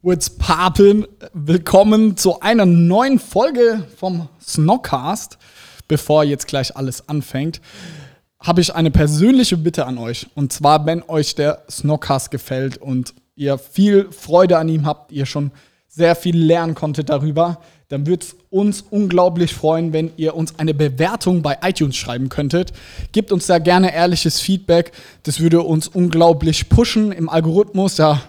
What's Papen? Willkommen zu einer neuen Folge vom Snockcast. Bevor jetzt gleich alles anfängt, habe ich eine persönliche Bitte an euch. Und zwar, wenn euch der Snockcast gefällt und ihr viel Freude an ihm habt, ihr schon sehr viel lernen konntet darüber, dann würde es uns unglaublich freuen, wenn ihr uns eine Bewertung bei iTunes schreiben könntet. Gebt uns da gerne ehrliches Feedback. Das würde uns unglaublich pushen im Algorithmus. Da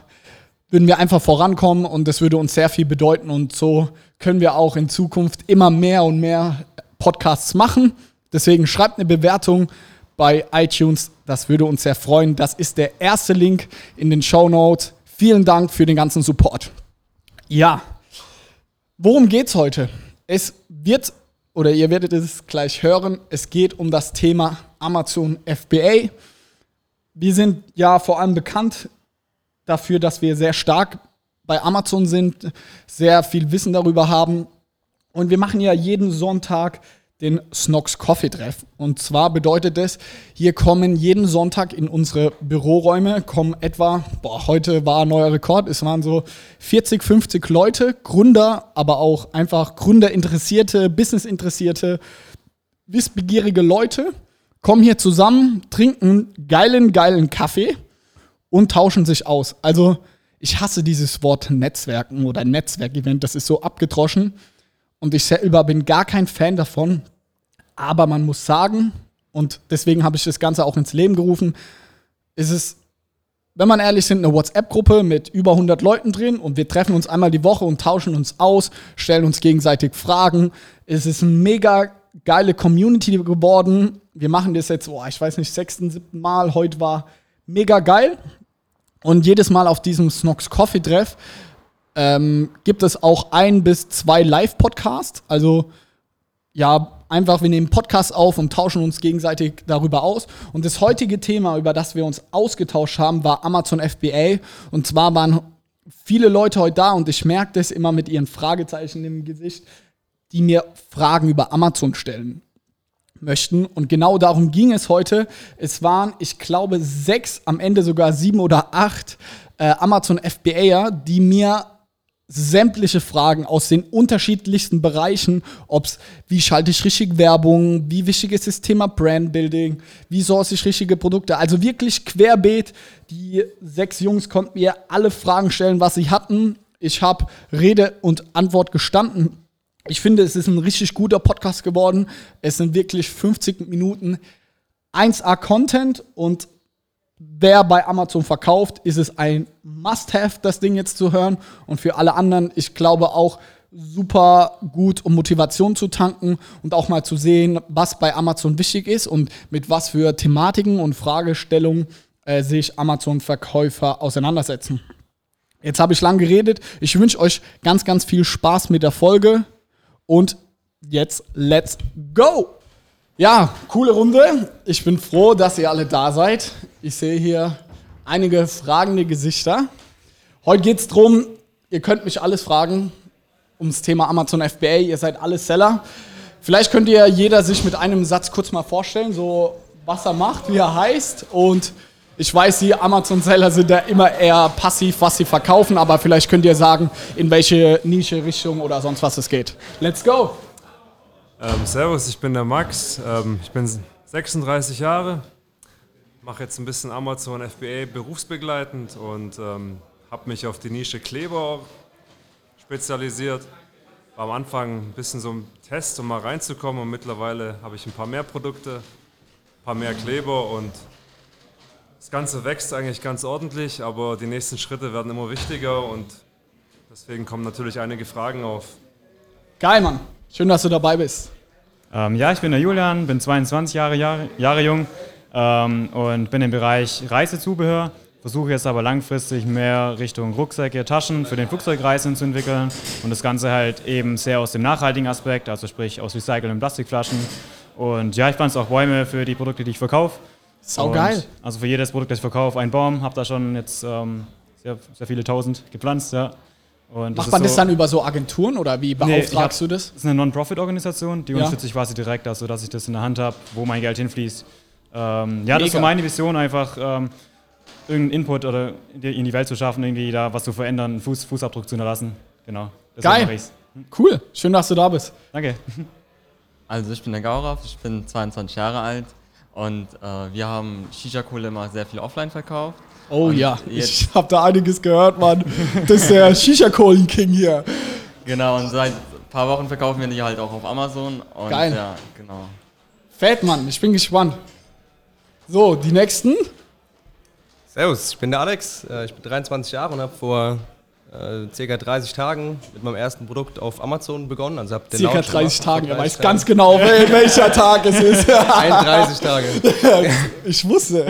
würden wir einfach vorankommen und das würde uns sehr viel bedeuten. Und so können wir auch in Zukunft immer mehr und mehr Podcasts machen. Deswegen schreibt eine Bewertung bei iTunes. Das würde uns sehr freuen. Das ist der erste Link in den Show Notes. Vielen Dank für den ganzen Support. Ja, Worum geht's heute? Es wird, oder ihr werdet es gleich hören, es geht um das Thema Amazon FBA. Wir sind ja vor allem bekannt dafür, dass wir sehr stark bei Amazon sind, sehr viel Wissen darüber haben. Und wir machen ja jeden Sonntag den Snox Coffee Treff. Und zwar bedeutet es, hier kommen jeden Sonntag in unsere Büroräume, kommen etwa, boah, heute war ein neuer Rekord, es waren so 40, 50 Leute, Gründer, aber auch einfach Gründerinteressierte, Businessinteressierte, wissbegierige Leute, kommen hier zusammen, trinken geilen, geilen Kaffee und tauschen sich aus. Also, ich hasse dieses Wort Netzwerken oder Netzwerkevent, das ist so abgedroschen. Und ich selber bin gar kein Fan davon. Aber man muss sagen, und deswegen habe ich das Ganze auch ins Leben gerufen, ist es, wenn man ehrlich sind, eine WhatsApp-Gruppe mit über 100 Leuten drin und wir treffen uns einmal die Woche und tauschen uns aus, stellen uns gegenseitig Fragen. Es ist eine mega geile Community geworden. Wir machen das jetzt, oh, ich weiß nicht, sechsten, siebten Mal. Heute war mega geil. Und jedes Mal auf diesem Snox Coffee Treff ähm, gibt es auch ein bis zwei Live-Podcasts. Also ja, einfach, wir nehmen Podcasts auf und tauschen uns gegenseitig darüber aus. Und das heutige Thema, über das wir uns ausgetauscht haben, war Amazon FBA. Und zwar waren viele Leute heute da und ich merke das immer mit ihren Fragezeichen im Gesicht, die mir Fragen über Amazon stellen möchten. Und genau darum ging es heute. Es waren, ich glaube, sechs, am Ende sogar sieben oder acht äh, Amazon FBAer, die mir sämtliche Fragen aus den unterschiedlichsten Bereichen, ob es, wie schalte ich richtig Werbung, wie wichtig ist das Thema Brandbuilding, wie source ich richtige Produkte, also wirklich querbeet. Die sechs Jungs konnten mir alle Fragen stellen, was sie hatten. Ich habe Rede und Antwort gestanden. Ich finde, es ist ein richtig guter Podcast geworden. Es sind wirklich 50 Minuten 1A Content und wer bei Amazon verkauft, ist es ein Must-Have, das Ding jetzt zu hören. Und für alle anderen, ich glaube auch super gut, um Motivation zu tanken und auch mal zu sehen, was bei Amazon wichtig ist und mit was für Thematiken und Fragestellungen äh, sich Amazon-Verkäufer auseinandersetzen. Jetzt habe ich lang geredet. Ich wünsche euch ganz, ganz viel Spaß mit der Folge und jetzt let's go! Ja, coole Runde. Ich bin froh, dass ihr alle da seid. Ich sehe hier einige fragende Gesichter. Heute geht es darum, ihr könnt mich alles fragen ums Thema Amazon FBA. Ihr seid alle Seller. Vielleicht könnt ihr jeder sich mit einem Satz kurz mal vorstellen, so was er macht, wie er heißt. Und ich weiß, die Amazon-Seller sind da immer eher passiv, was sie verkaufen, aber vielleicht könnt ihr sagen, in welche Nische, Richtung oder sonst was es geht. Let's go! Ähm, servus, ich bin der Max. Ähm, ich bin 36 Jahre, mache jetzt ein bisschen Amazon FBA berufsbegleitend und ähm, habe mich auf die Nische Kleber spezialisiert. War am Anfang ein bisschen so ein Test, um mal reinzukommen und mittlerweile habe ich ein paar mehr Produkte, ein paar mehr Kleber und das Ganze wächst eigentlich ganz ordentlich, aber die nächsten Schritte werden immer wichtiger und deswegen kommen natürlich einige Fragen auf. Geil, Mann. Schön, dass du dabei bist. Ähm, ja, ich bin der Julian, bin 22 Jahre, Jahre, Jahre jung ähm, und bin im Bereich Reisezubehör. Versuche jetzt aber langfristig mehr Richtung Rucksäcke, Taschen für den Flugzeugreisen zu entwickeln und das Ganze halt eben sehr aus dem nachhaltigen Aspekt, also sprich aus recycelten Plastikflaschen. Und ja, ich pflanze auch Bäume für die Produkte, die ich verkaufe. Sau geil. Also für jedes Produkt, das ich verkaufe, einen Baum. Habe da schon jetzt ähm, sehr, sehr viele tausend gepflanzt, ja. Und Macht man das dann über so Agenturen oder wie beauftragst nee, du das? Das ist eine Non-Profit-Organisation, die ja. unterstütze ich quasi direkt, also dass ich das in der Hand habe, wo mein Geld hinfließt. Ähm, ja, Mega. das ist so meine Vision einfach. Ähm, irgendeinen Input oder in die- Welt zu schaffen, irgendwie da was zu verändern, einen Fuß, Fußabdruck zu hinterlassen. Genau. Geil. ich's. Cool, schön, dass du da bist. Danke. Also ich bin der Gaurav, ich bin 22 Jahre alt und äh, wir haben Shisha-Kohle immer sehr viel offline verkauft. Oh Und ja, jetzt- ich habe da einiges gehört, Mann. Das ist der Shisha-Kohlen-King hier. Genau, und seit ein paar Wochen verkaufen wir die halt auch auf Amazon. Und Geil. ja, genau. Fett, Mann, ich bin gespannt. So, die nächsten. Servus, ich bin der Alex, äh, ich bin 23 Jahre und habe vor äh, circa 30 Tagen mit meinem ersten Produkt auf Amazon begonnen. Also hab den Circa Launch 30 gemacht, Tagen. vor Er weiß 30 ganz Tagen. genau, wel- welcher Tag es ist. 31 Tage. ich wusste.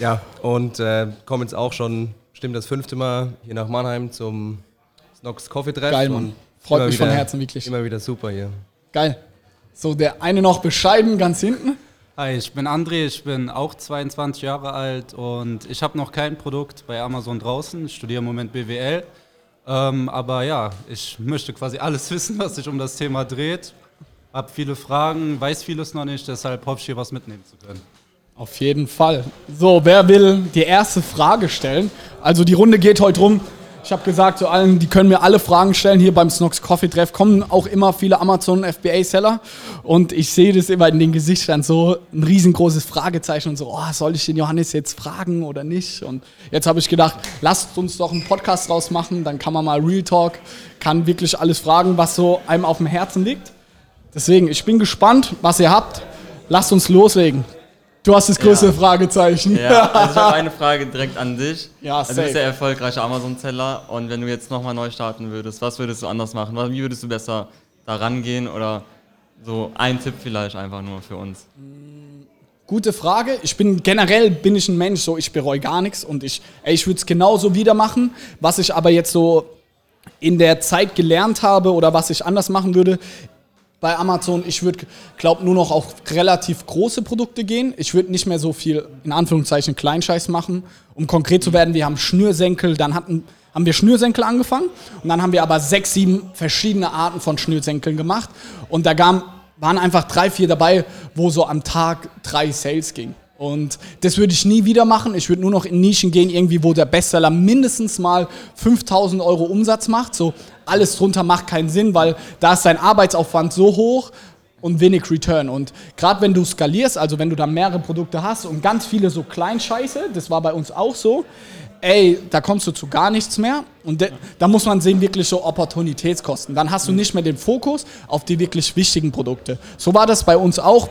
Ja, und äh, komme jetzt auch schon, stimmt das fünfte Mal hier nach Mannheim zum Snox Coffee Treff. Geil, Mann. Freut mich von wieder- Herzen, wirklich. Immer wieder super hier. Geil. So, der eine noch bescheiden, ganz hinten. Hi, ich bin André, ich bin auch 22 Jahre alt und ich habe noch kein Produkt bei Amazon draußen. Ich studiere im Moment BWL. Ähm, aber ja, ich möchte quasi alles wissen, was sich um das Thema dreht. Hab viele Fragen, weiß vieles noch nicht, deshalb hoffe ich, hier was mitnehmen zu können. Auf jeden Fall. So, wer will die erste Frage stellen? Also die Runde geht heute rum. Ich habe gesagt zu allen, die können mir alle Fragen stellen. Hier beim Snox Coffee Treff kommen auch immer viele Amazon FBA Seller und ich sehe das immer in den Gesichtern so ein riesengroßes Fragezeichen und so, oh, soll ich den Johannes jetzt fragen oder nicht? Und jetzt habe ich gedacht, lasst uns doch einen Podcast draus machen, dann kann man mal Real Talk, kann wirklich alles fragen, was so einem auf dem Herzen liegt. Deswegen, ich bin gespannt, was ihr habt. Lasst uns loslegen. Du hast das größte Ja. Fragezeichen. Ja, also ich habe eine Frage direkt an dich. Ja, also du safe. bist ja erfolgreicher Amazon-Seller und wenn du jetzt nochmal neu starten würdest, was würdest du anders machen? Wie würdest du besser da rangehen oder so ein Tipp vielleicht einfach nur für uns? Gute Frage. Ich bin generell bin ich ein Mensch, so ich bereue gar nichts und ich, ey, ich würde es genauso wieder machen. Was ich aber jetzt so in der Zeit gelernt habe oder was ich anders machen würde bei Amazon, ich würde, glaube nur noch auf relativ große Produkte gehen. Ich würde nicht mehr so viel in Anführungszeichen Kleinscheiß machen. Um konkret zu werden, wir haben Schnürsenkel, dann hatten haben wir Schnürsenkel angefangen und dann haben wir aber sechs, sieben verschiedene Arten von Schnürsenkeln gemacht und da kam, waren einfach drei, vier dabei, wo so am Tag drei Sales ging. Und das würde ich nie wieder machen. Ich würde nur noch in Nischen gehen, irgendwie, wo der Bestseller mindestens mal 5000 Euro Umsatz macht. So alles drunter macht keinen Sinn, weil da ist dein Arbeitsaufwand so hoch und wenig Return. Und gerade wenn du skalierst, also wenn du da mehrere Produkte hast und ganz viele so Kleinscheiße, das war bei uns auch so, ey, da kommst du zu gar nichts mehr. Und da muss man sehen, wirklich so Opportunitätskosten. Dann hast du nicht mehr den Fokus auf die wirklich wichtigen Produkte. So war das bei uns auch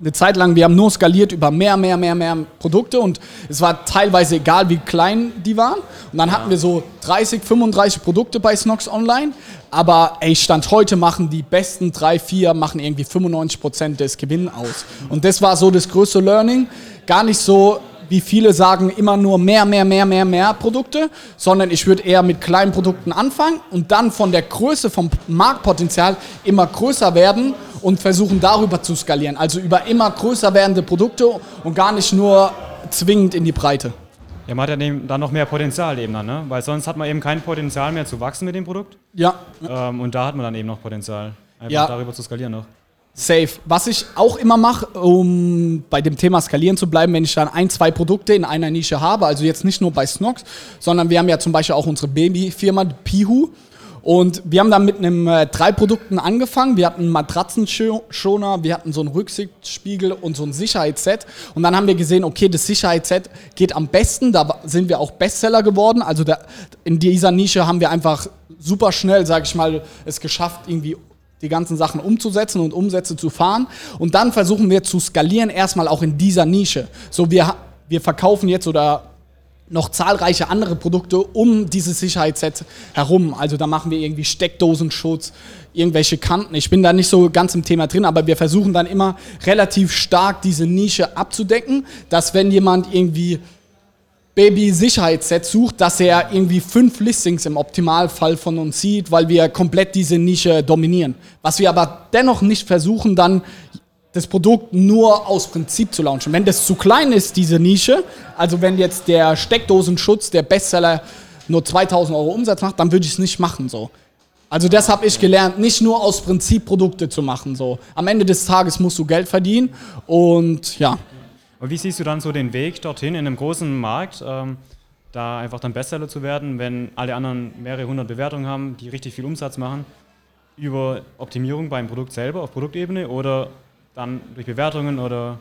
eine Zeit lang, wir haben nur skaliert über mehr, mehr, mehr, mehr Produkte und es war teilweise egal, wie klein die waren. Und dann hatten wir so 30, 35 Produkte bei Snox Online. Aber ey, Stand heute machen die besten drei, vier, machen irgendwie 95 Prozent des Gewinns aus. Und das war so das größte Learning. Gar nicht so, wie viele sagen, immer nur mehr, mehr, mehr, mehr, mehr Produkte, sondern ich würde eher mit kleinen Produkten anfangen und dann von der Größe, vom Marktpotenzial immer größer werden und versuchen darüber zu skalieren. Also über immer größer werdende Produkte und gar nicht nur zwingend in die Breite. Ja, man hat ja dann noch mehr Potenzial eben dann, ne? Weil sonst hat man eben kein Potenzial mehr zu wachsen mit dem Produkt. Ja, Ähm, und da hat man dann eben noch Potenzial. Einfach Ja. darüber zu skalieren noch. Safe. Was ich auch immer mache, um bei dem Thema skalieren zu bleiben, wenn ich dann ein, zwei Produkte in einer Nische habe, also jetzt nicht nur bei Snox, sondern wir haben ja zum Beispiel auch unsere Babyfirma Pihu. Und wir haben dann mit einem äh, drei Produkten angefangen. Wir hatten einen Matratzenschoner, wir hatten so einen Rücksichtsspiegel und so ein Sicherheitsset. Und dann haben wir gesehen, okay, das Sicherheitsset geht am besten. Da sind wir auch Bestseller geworden. Also da, in dieser Nische haben wir einfach super schnell, sage ich mal, es geschafft, irgendwie die ganzen Sachen umzusetzen und Umsätze zu fahren. Und dann versuchen wir zu skalieren, erstmal auch in dieser Nische. So, wir, wir verkaufen jetzt oder noch zahlreiche andere Produkte um dieses Sicherheitsset herum. Also da machen wir irgendwie Steckdosenschutz, irgendwelche Kanten. Ich bin da nicht so ganz im Thema drin, aber wir versuchen dann immer relativ stark diese Nische abzudecken, dass wenn jemand irgendwie Baby-Sicherheitsset sucht, dass er irgendwie fünf Listings im Optimalfall von uns sieht, weil wir komplett diese Nische dominieren. Was wir aber dennoch nicht versuchen, dann das Produkt nur aus Prinzip zu launchen. Wenn das zu klein ist, diese Nische, also wenn jetzt der Steckdosenschutz, der Bestseller, nur 2000 Euro Umsatz macht, dann würde ich es nicht machen so. Also das habe ich gelernt, nicht nur aus Prinzip Produkte zu machen so. Am Ende des Tages musst du Geld verdienen und ja, Aber wie siehst du dann so den Weg dorthin in einem großen Markt, ähm, da einfach dann Bestseller zu werden, wenn alle anderen mehrere hundert Bewertungen haben, die richtig viel Umsatz machen, über Optimierung beim Produkt selber auf Produktebene oder dann durch Bewertungen oder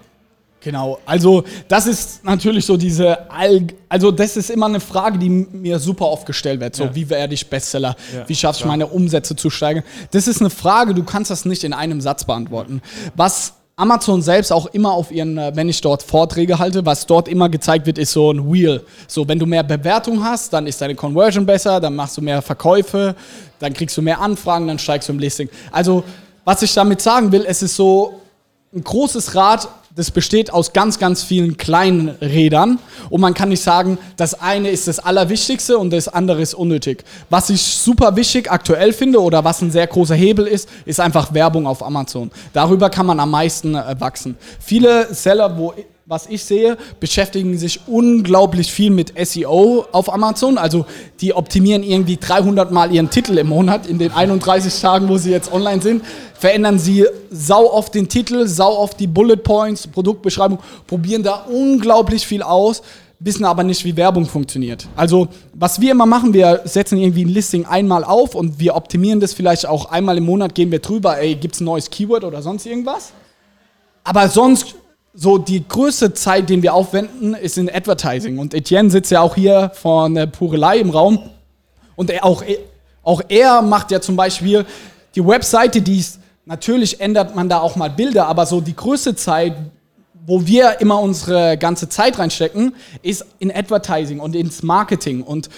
Genau, also das ist natürlich so diese, All also das ist immer eine Frage, die mir super oft gestellt wird. So, Ja. wie werde ich Bestseller? Ja, wie schaffe ich meine Umsätze zu steigern? Das ist eine Frage, du kannst das nicht in einem Satz beantworten. Was Amazon selbst auch immer auf ihren, äh, wenn ich dort Vorträge halte, was dort immer gezeigt wird, ist so ein Wheel. So, wenn du mehr Bewertung hast, dann ist deine Conversion besser, dann machst du mehr Verkäufe, dann kriegst du mehr Anfragen, dann steigst du im Listing. Also, was ich damit sagen will, es ist so, ein großes Rad, das besteht aus ganz, ganz vielen kleinen Rädern. Und man kann nicht sagen, das eine ist das Allerwichtigste und das andere ist unnötig. Was ich super wichtig aktuell finde oder was ein sehr großer Hebel ist, ist einfach Werbung auf Amazon. Darüber kann man am meisten äh, wachsen. Viele Seller, wo was ich sehe, beschäftigen sich unglaublich viel mit SEO auf Amazon. Also die optimieren irgendwie 300 Mal ihren Titel im Monat in den 31 Tagen, wo sie jetzt online sind. Verändern sie sau oft den Titel, sau oft die Bullet Points, Produktbeschreibung, probieren da unglaublich viel aus, wissen aber nicht, wie Werbung funktioniert. Also was wir immer machen, wir setzen irgendwie ein Listing einmal auf und wir optimieren das vielleicht auch einmal im Monat, gehen wir drüber, ey, gibt's ein neues Keyword oder sonst irgendwas? Aber sonst, so die größte Zeit, den wir aufwenden, ist in Advertising. Und Etienne sitzt ja auch hier von der Purelei im Raum. Und er, auch, auch er macht ja zum Beispiel die Webseite, die ist, natürlich ändert man da auch mal Bilder, aber so die größte Zeit, wo wir immer unsere ganze Zeit reinstecken, ist in Advertising und ins Marketing. Und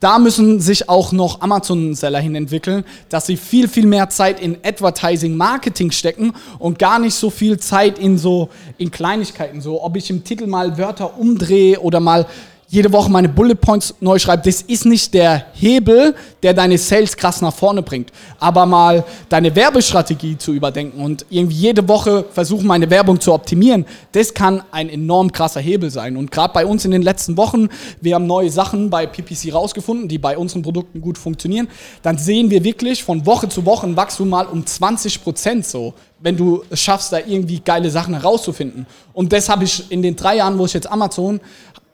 da müssen sich auch noch Amazon-Seller hin entwickeln, dass sie viel, viel mehr Zeit in Advertising, Marketing stecken und gar nicht so viel Zeit in so, in Kleinigkeiten. So, ob ich im Titel mal Wörter umdrehe oder mal jede Woche meine Bullet Points neu schreibe, das ist nicht der Hebel, der deine Sales krass nach vorne bringt. Aber mal deine Werbestrategie zu überdenken und irgendwie jede Woche versuchen, meine Werbung zu optimieren, das kann ein enorm krasser Hebel sein. Und gerade bei uns in den letzten Wochen, wir haben neue Sachen bei PPC rausgefunden, die bei unseren Produkten gut funktionieren, dann sehen wir wirklich von Woche zu Woche ein Wachstum mal um 20 Prozent so wenn du es schaffst, da irgendwie geile Sachen herauszufinden. Und das habe ich in den drei Jahren, wo ich jetzt Amazon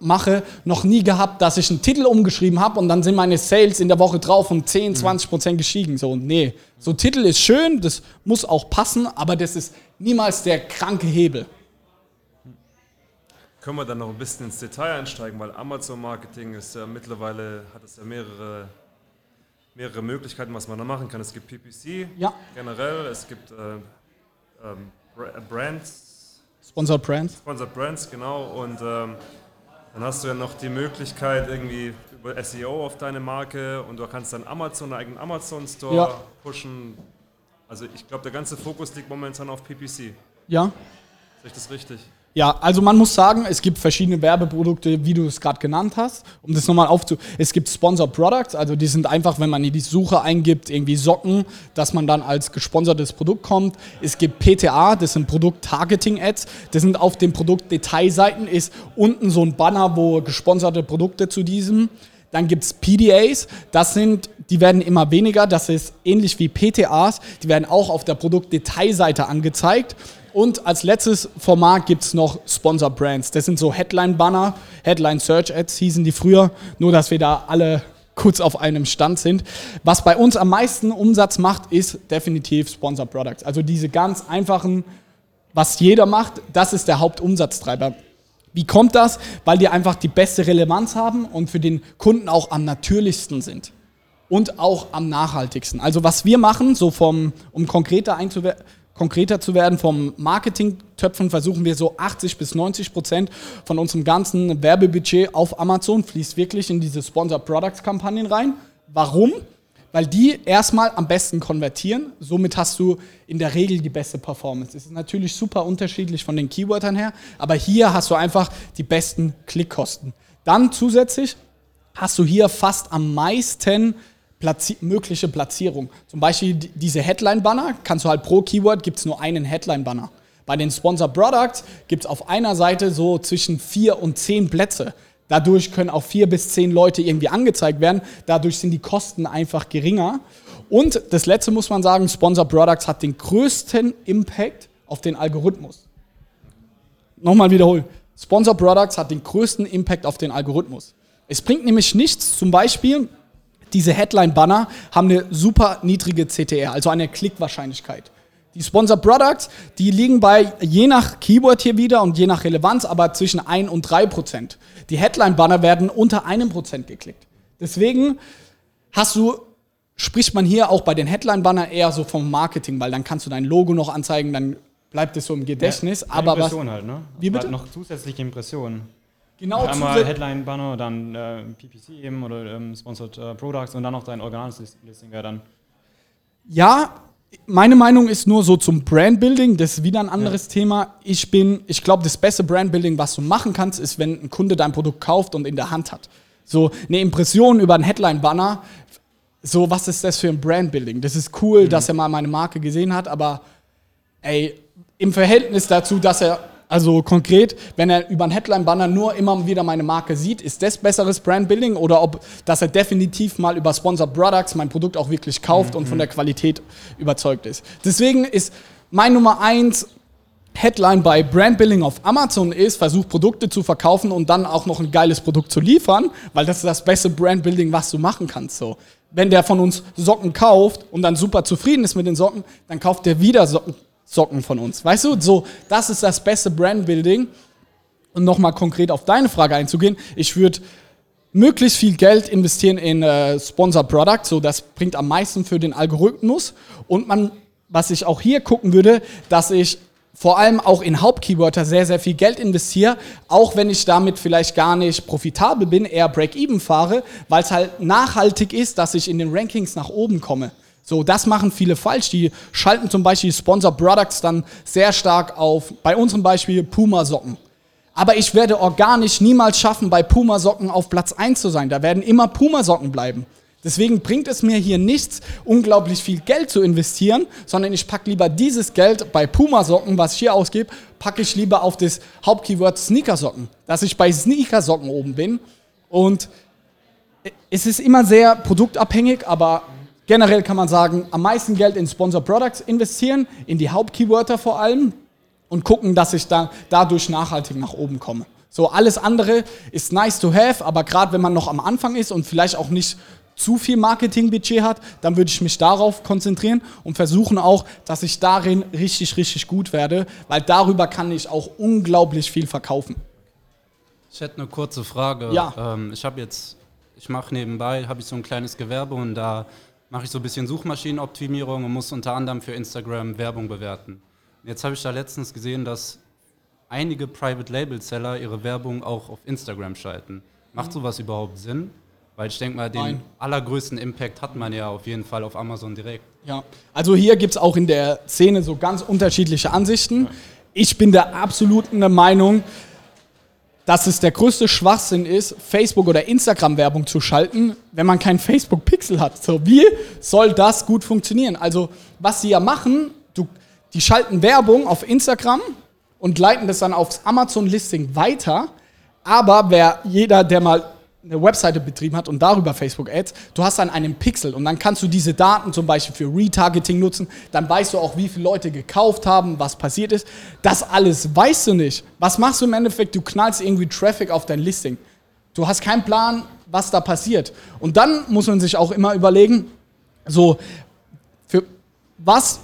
mache, noch nie gehabt, dass ich einen Titel umgeschrieben habe und dann sind meine Sales in der Woche drauf um 10, 20 Prozent gestiegen. So, nee. So Titel ist schön, das muss auch passen, aber das ist niemals der kranke Hebel. Können wir dann noch ein bisschen ins Detail einsteigen, weil Amazon-Marketing ist ja mittlerweile, hat es ja mehrere, mehrere Möglichkeiten, was man da machen kann. Es gibt PPC Ja. generell, es gibt äh, ähm, Bra- Brands, Sponsored Brands. Sponsored Brands, genau. Und ähm, dann hast du ja noch die Möglichkeit irgendwie über SEO auf deine Marke und du kannst dann Amazon, einen eigenen Amazon-Store Ja. pushen. Also ich glaube, der ganze Fokus liegt momentan auf PPC. Ja. Ich das richtig? Ja, also man muss sagen, es gibt verschiedene Werbeprodukte, wie du es gerade genannt hast. Um das nochmal aufzu... Es gibt Sponsored Products, also die sind einfach, wenn man in die Suche eingibt, irgendwie Socken, dass man dann als gesponsertes Produkt kommt. Es gibt PTA, das sind Produkt-Targeting-Ads. Das sind auf den Produktdetailseiten, ist unten so ein Banner, wo gesponserte Produkte zu diesem. Dann gibt es PDAs, das sind, die werden immer weniger, das ist ähnlich wie PTAs, die werden auch auf der Produktdetailseite angezeigt. Und als letztes Format gibt es noch Sponsor Brands. Das sind so Headline-Banner, Headline-Search-Ads hießen die früher, nur dass wir da alle kurz auf einem Stand sind. Was bei uns am meisten Umsatz macht, ist definitiv Sponsor Products. Also diese ganz einfachen, was jeder macht, das ist der Hauptumsatztreiber. Wie kommt das? Weil die einfach die beste Relevanz haben und für den Kunden auch am natürlichsten sind. Und auch am nachhaltigsten. Also was wir machen, so vom, um konkreter, einzuwer- konkreter zu werden, vom Marketing-Töpfen versuchen wir so 80 bis 90 Prozent von unserem ganzen Werbebudget auf Amazon fließt wirklich in diese Sponsor-Products-Kampagnen rein. Warum? Weil die erstmal am besten konvertieren. Somit hast du in der Regel die beste Performance. Es ist natürlich super unterschiedlich von den Keywörtern her, aber hier hast du einfach die besten Klickkosten. Dann zusätzlich hast du hier fast am meisten Platzi mögliche Platzierung. Zum Beispiel die- diese Headline-Banner, kannst du halt pro Keyword gibt es nur einen Headline-Banner. Bei den Sponsor Products gibt es auf einer Seite so zwischen vier und zehn Plätze. Dadurch können auch vier bis zehn Leute irgendwie angezeigt werden. Dadurch sind die Kosten einfach geringer. Und das letzte muss man sagen, Sponsor Products hat den größten Impact auf den Algorithmus. Nochmal wiederholen. Sponsor Products hat den größten Impact auf den Algorithmus. Es bringt nämlich nichts, zum Beispiel, diese Headline-Banner haben eine super niedrige CTR, also eine Klickwahrscheinlichkeit. Die Sponsor Products, die liegen bei, je nach Keyword hier wieder und je nach Relevanz, aber zwischen 1 und 3 Prozent. Die Headline-Banner werden unter einem Prozent geklickt. Deswegen hast du, spricht man hier auch bei den Headline-Banner eher so vom Marketing, weil dann kannst du dein Logo noch anzeigen, dann bleibt es so im Gedächtnis. Ja, aber was, Impression halt, ne? Wie bitte? Halt noch zusätzliche Impressionen. Genau Einmal Headline-Banner, dann äh, PPC eben oder ähm, Sponsored äh, Products und dann noch dein originales Lis- Listing wäre dann. Ja, meine Meinung ist nur so zum Brandbuilding, das ist wieder ein anderes Thema. Ich bin, ich glaube, das beste Brandbuilding, was du machen kannst, ist, wenn ein Kunde dein Produkt kauft und in der Hand hat. So eine Impression über einen Headline-Banner, so was ist das für ein Brandbuilding? Das ist cool, dass er mal meine Marke gesehen hat, aber ey, im Verhältnis dazu, dass er, also konkret, wenn er über einen Headline-Banner nur immer wieder meine Marke sieht, ist das besseres Brandbuilding oder ob, dass er definitiv mal über Sponsored Products mein Produkt auch wirklich kauft und von der Qualität überzeugt ist. Deswegen ist mein Nummer eins Headline bei Brandbuilding auf Amazon ist, versuch Produkte zu verkaufen und dann auch noch ein geiles Produkt zu liefern, weil das ist das beste Brandbuilding, was du machen kannst. So. Wenn der von uns Socken kauft und dann super zufrieden ist mit den Socken, dann kauft der wieder Socken, Socken von uns. Weißt du, so, das ist das beste Brandbuilding. Und nochmal konkret auf deine Frage einzugehen, ich würde möglichst viel Geld investieren in äh, Sponsor Product, so das bringt am meisten für den Algorithmus. Und man, was ich auch hier gucken würde, dass ich vor allem auch in Hauptkeywörter sehr, sehr viel Geld investiere, auch wenn ich damit vielleicht gar nicht profitabel bin, eher Break-Even fahre, weil es halt nachhaltig ist, dass ich in den Rankings nach oben komme. So, das machen viele falsch. Die schalten zum Beispiel Sponsor Products dann sehr stark auf, bei unserem Beispiel Puma-Socken. Aber ich werde organisch niemals schaffen, bei Puma-Socken auf Platz 1 zu sein. Da werden immer Puma-Socken bleiben. Deswegen bringt es mir hier nichts, unglaublich viel Geld zu investieren, sondern ich packe lieber dieses Geld bei Puma-Socken, was ich hier ausgebe, packe ich lieber auf das Hauptkeyword Sneakersocken, dass ich bei Sneakersocken oben bin. Und es ist immer sehr produktabhängig, aber generell kann man sagen, am meisten Geld in Sponsor Products investieren, in die Hauptkeywörter vor allem und gucken, dass ich da dadurch nachhaltig nach oben komme. So, alles andere ist nice to have, aber gerade wenn man noch am Anfang ist und vielleicht auch nicht zu viel Marketingbudget hat, dann würde ich mich darauf konzentrieren und versuchen auch, dass ich darin richtig, richtig gut werde, weil darüber kann ich auch unglaublich viel verkaufen. Ich hätte eine kurze Frage. Ja. Ähm, ich habe jetzt, ich mache nebenbei, habe ich so ein kleines Gewerbe und da mache ich so ein bisschen Suchmaschinenoptimierung und muss unter anderem für Instagram Werbung bewerten. Und jetzt habe ich da letztens gesehen, dass einige Private Label Seller ihre Werbung auch auf Instagram schalten. Macht sowas überhaupt Sinn? Weil ich denke mal, den Nein. allergrößten Impact hat man ja auf jeden Fall auf Amazon direkt. Ja, also hier gibt es auch in der Szene so ganz unterschiedliche Ansichten. Ich bin der absoluten Meinung, dass es der größte Schwachsinn ist, Facebook- oder Instagram-Werbung zu schalten, wenn man kein Facebook-Pixel hat. So, wie soll das gut funktionieren? Also, was sie ja machen, du, die schalten Werbung auf Instagram und leiten das dann aufs Amazon-Listing weiter. Aber wer jeder, der mal eine Webseite betrieben hat und darüber Facebook-Ads, du hast dann einen Pixel und dann kannst du diese Daten zum Beispiel für Retargeting nutzen, dann weißt du auch, wie viele Leute gekauft haben, was passiert ist. Das alles weißt du nicht. Was machst du im Endeffekt? Du knallst irgendwie Traffic auf dein Listing. Du hast keinen Plan, was da passiert. Und dann muss man sich auch immer überlegen, so, für was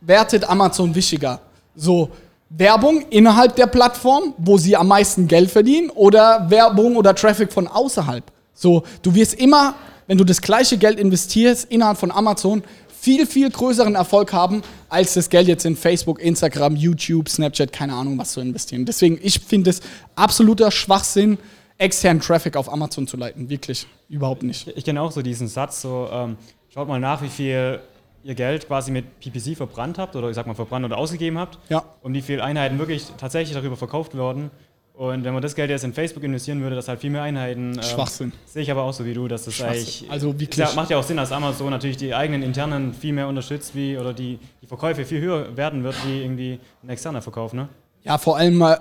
wertet Amazon wichtiger? So, Werbung innerhalb der Plattform, wo sie am meisten Geld verdienen, oder Werbung oder Traffic von außerhalb. So, du wirst immer, wenn du das gleiche Geld investierst innerhalb von Amazon, viel, viel größeren Erfolg haben, als das Geld jetzt in Facebook, Instagram, YouTube, Snapchat, keine Ahnung, was zu investieren. Deswegen, ich finde es absoluter Schwachsinn, externen Traffic auf Amazon zu leiten. Wirklich, überhaupt nicht. Ich kenne auch so diesen Satz, so ähm, schaut mal nach, wie viel ihr Geld quasi mit PPC verbrannt habt oder ich sag mal verbrannt oder ausgegeben habt Ja. und wie viele Einheiten wirklich tatsächlich darüber verkauft wurden. Und wenn man das Geld jetzt in Facebook investieren würde, das halt viel mehr Einheiten. ähm, Schwachsinn. Sehe ich aber auch so wie du, dass das eigentlich. Also wirklich. ja, macht ja auch Sinn, dass Amazon natürlich die eigenen internen viel mehr unterstützt, wie oder die, die Verkäufe viel höher werden wird, wie irgendwie ein externer Verkauf, ne? Ja, vor allem mal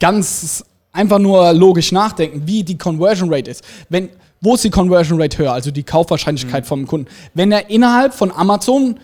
ganz einfach nur logisch nachdenken, wie die Conversion Rate ist. Wenn, wo ist die Conversion Rate höher, also die Kaufwahrscheinlichkeit vom Kunden? Wenn er innerhalb von Amazon,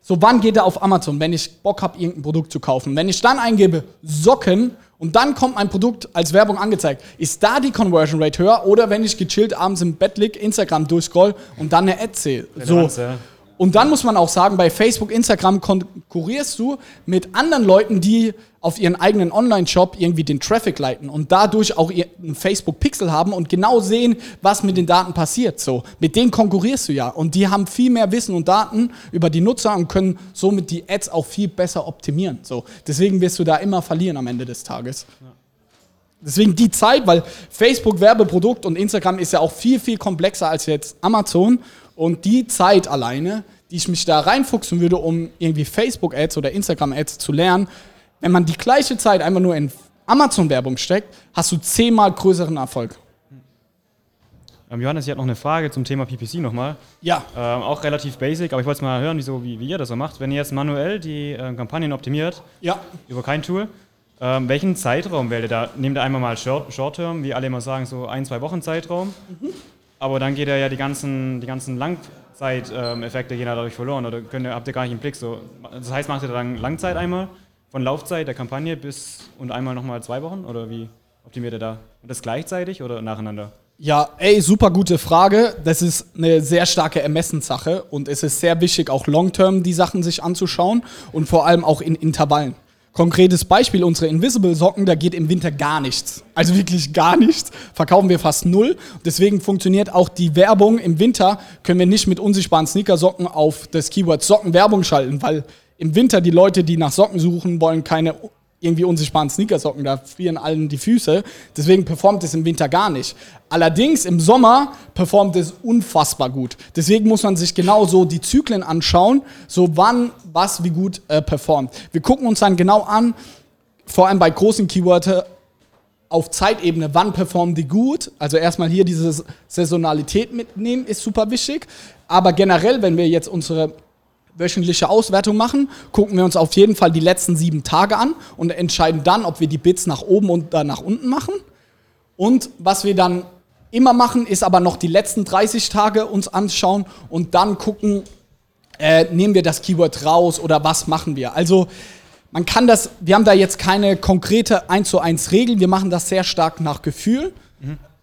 so wann geht er auf Amazon, wenn ich Bock habe, irgendein Produkt zu kaufen? Wenn ich dann eingebe Socken und dann kommt mein Produkt als Werbung angezeigt. Ist da die Conversion Rate höher oder wenn ich gechillt abends im Bett lieg, Instagram durchscroll und dann eine Ad sehe? So. Ja. Und dann muss man auch sagen, bei Facebook, Instagram konkurrierst du mit anderen Leuten, die auf ihren eigenen Online-Shop irgendwie den Traffic leiten und dadurch auch einen Facebook-Pixel haben und genau sehen, was mit den Daten passiert. So, mit denen konkurrierst du ja. Und die haben viel mehr Wissen und Daten über die Nutzer und können somit die Ads auch viel besser optimieren. So, deswegen wirst du da immer verlieren am Ende des Tages. Deswegen die Zeit, weil Facebook Werbeprodukt und Instagram ist ja auch viel, viel komplexer als jetzt Amazon. Und die Zeit alleine, die ich mich da reinfuchsen würde, um irgendwie Facebook-Ads oder Instagram-Ads zu lernen, wenn man die gleiche Zeit einfach nur in Amazon-Werbung steckt, hast du zehnmal größeren Erfolg. Ähm, Johannes, ich habe noch eine Frage zum Thema PPC nochmal. Ja. Ähm, auch relativ basic, aber ich wollte es mal hören, wieso, wie, wie ihr das so macht. Wenn ihr jetzt manuell die äh, Kampagnen optimiert, Ja. über kein Tool, ähm, welchen Zeitraum wählt ihr da? Nehmt ihr einmal mal Short, Short Term, wie alle immer sagen, so ein, zwei Wochen Zeitraum. Aber dann geht ihr ja die ganzen, die ganzen Langzeiteffekte gehen dadurch verloren oder könnt ihr, habt ihr gar nicht im Blick. So. Das heißt, macht ihr dann Langzeit einmal von Laufzeit der Kampagne bis und einmal nochmal zwei Wochen oder wie optimiert ihr da? Und das gleichzeitig oder nacheinander? Ja, ey, super gute Frage. Das ist eine sehr starke Ermessenssache und es ist sehr wichtig, auch long-term die Sachen sich anzuschauen und vor allem auch in Intervallen. Konkretes Beispiel, unsere Invisible Socken, da geht im Winter gar nichts. Also wirklich gar nichts. Verkaufen wir fast null. Deswegen funktioniert auch die Werbung im Winter, können wir nicht mit unsichtbaren Sneakersocken auf das Keyword Socken Werbung schalten, weil im Winter die Leute, die nach Socken suchen, wollen keine irgendwie unsichtbaren Sneakersocken, da frieren allen die Füße. Deswegen performt es im Winter gar nicht. Allerdings im Sommer performt es unfassbar gut. Deswegen muss man sich genau so die Zyklen anschauen, so wann was wie gut äh, performt. Wir gucken uns dann genau an, vor allem bei großen Keywords auf Zeitebene, wann performen die gut. Also erstmal hier diese Saisonalität mitnehmen, ist super wichtig. Aber generell, wenn wir jetzt unsere wöchentliche Auswertung machen, gucken wir uns auf jeden Fall die letzten sieben Tage an und entscheiden dann, ob wir die Bits nach oben und nach unten machen. Und was wir dann immer machen, ist aber noch die letzten 30 Tage uns anschauen und dann gucken, äh, nehmen wir das Keyword raus oder was machen wir. Also man kann das, wir haben da jetzt keine konkrete 1 zu 1 Regel, wir machen das sehr stark nach Gefühl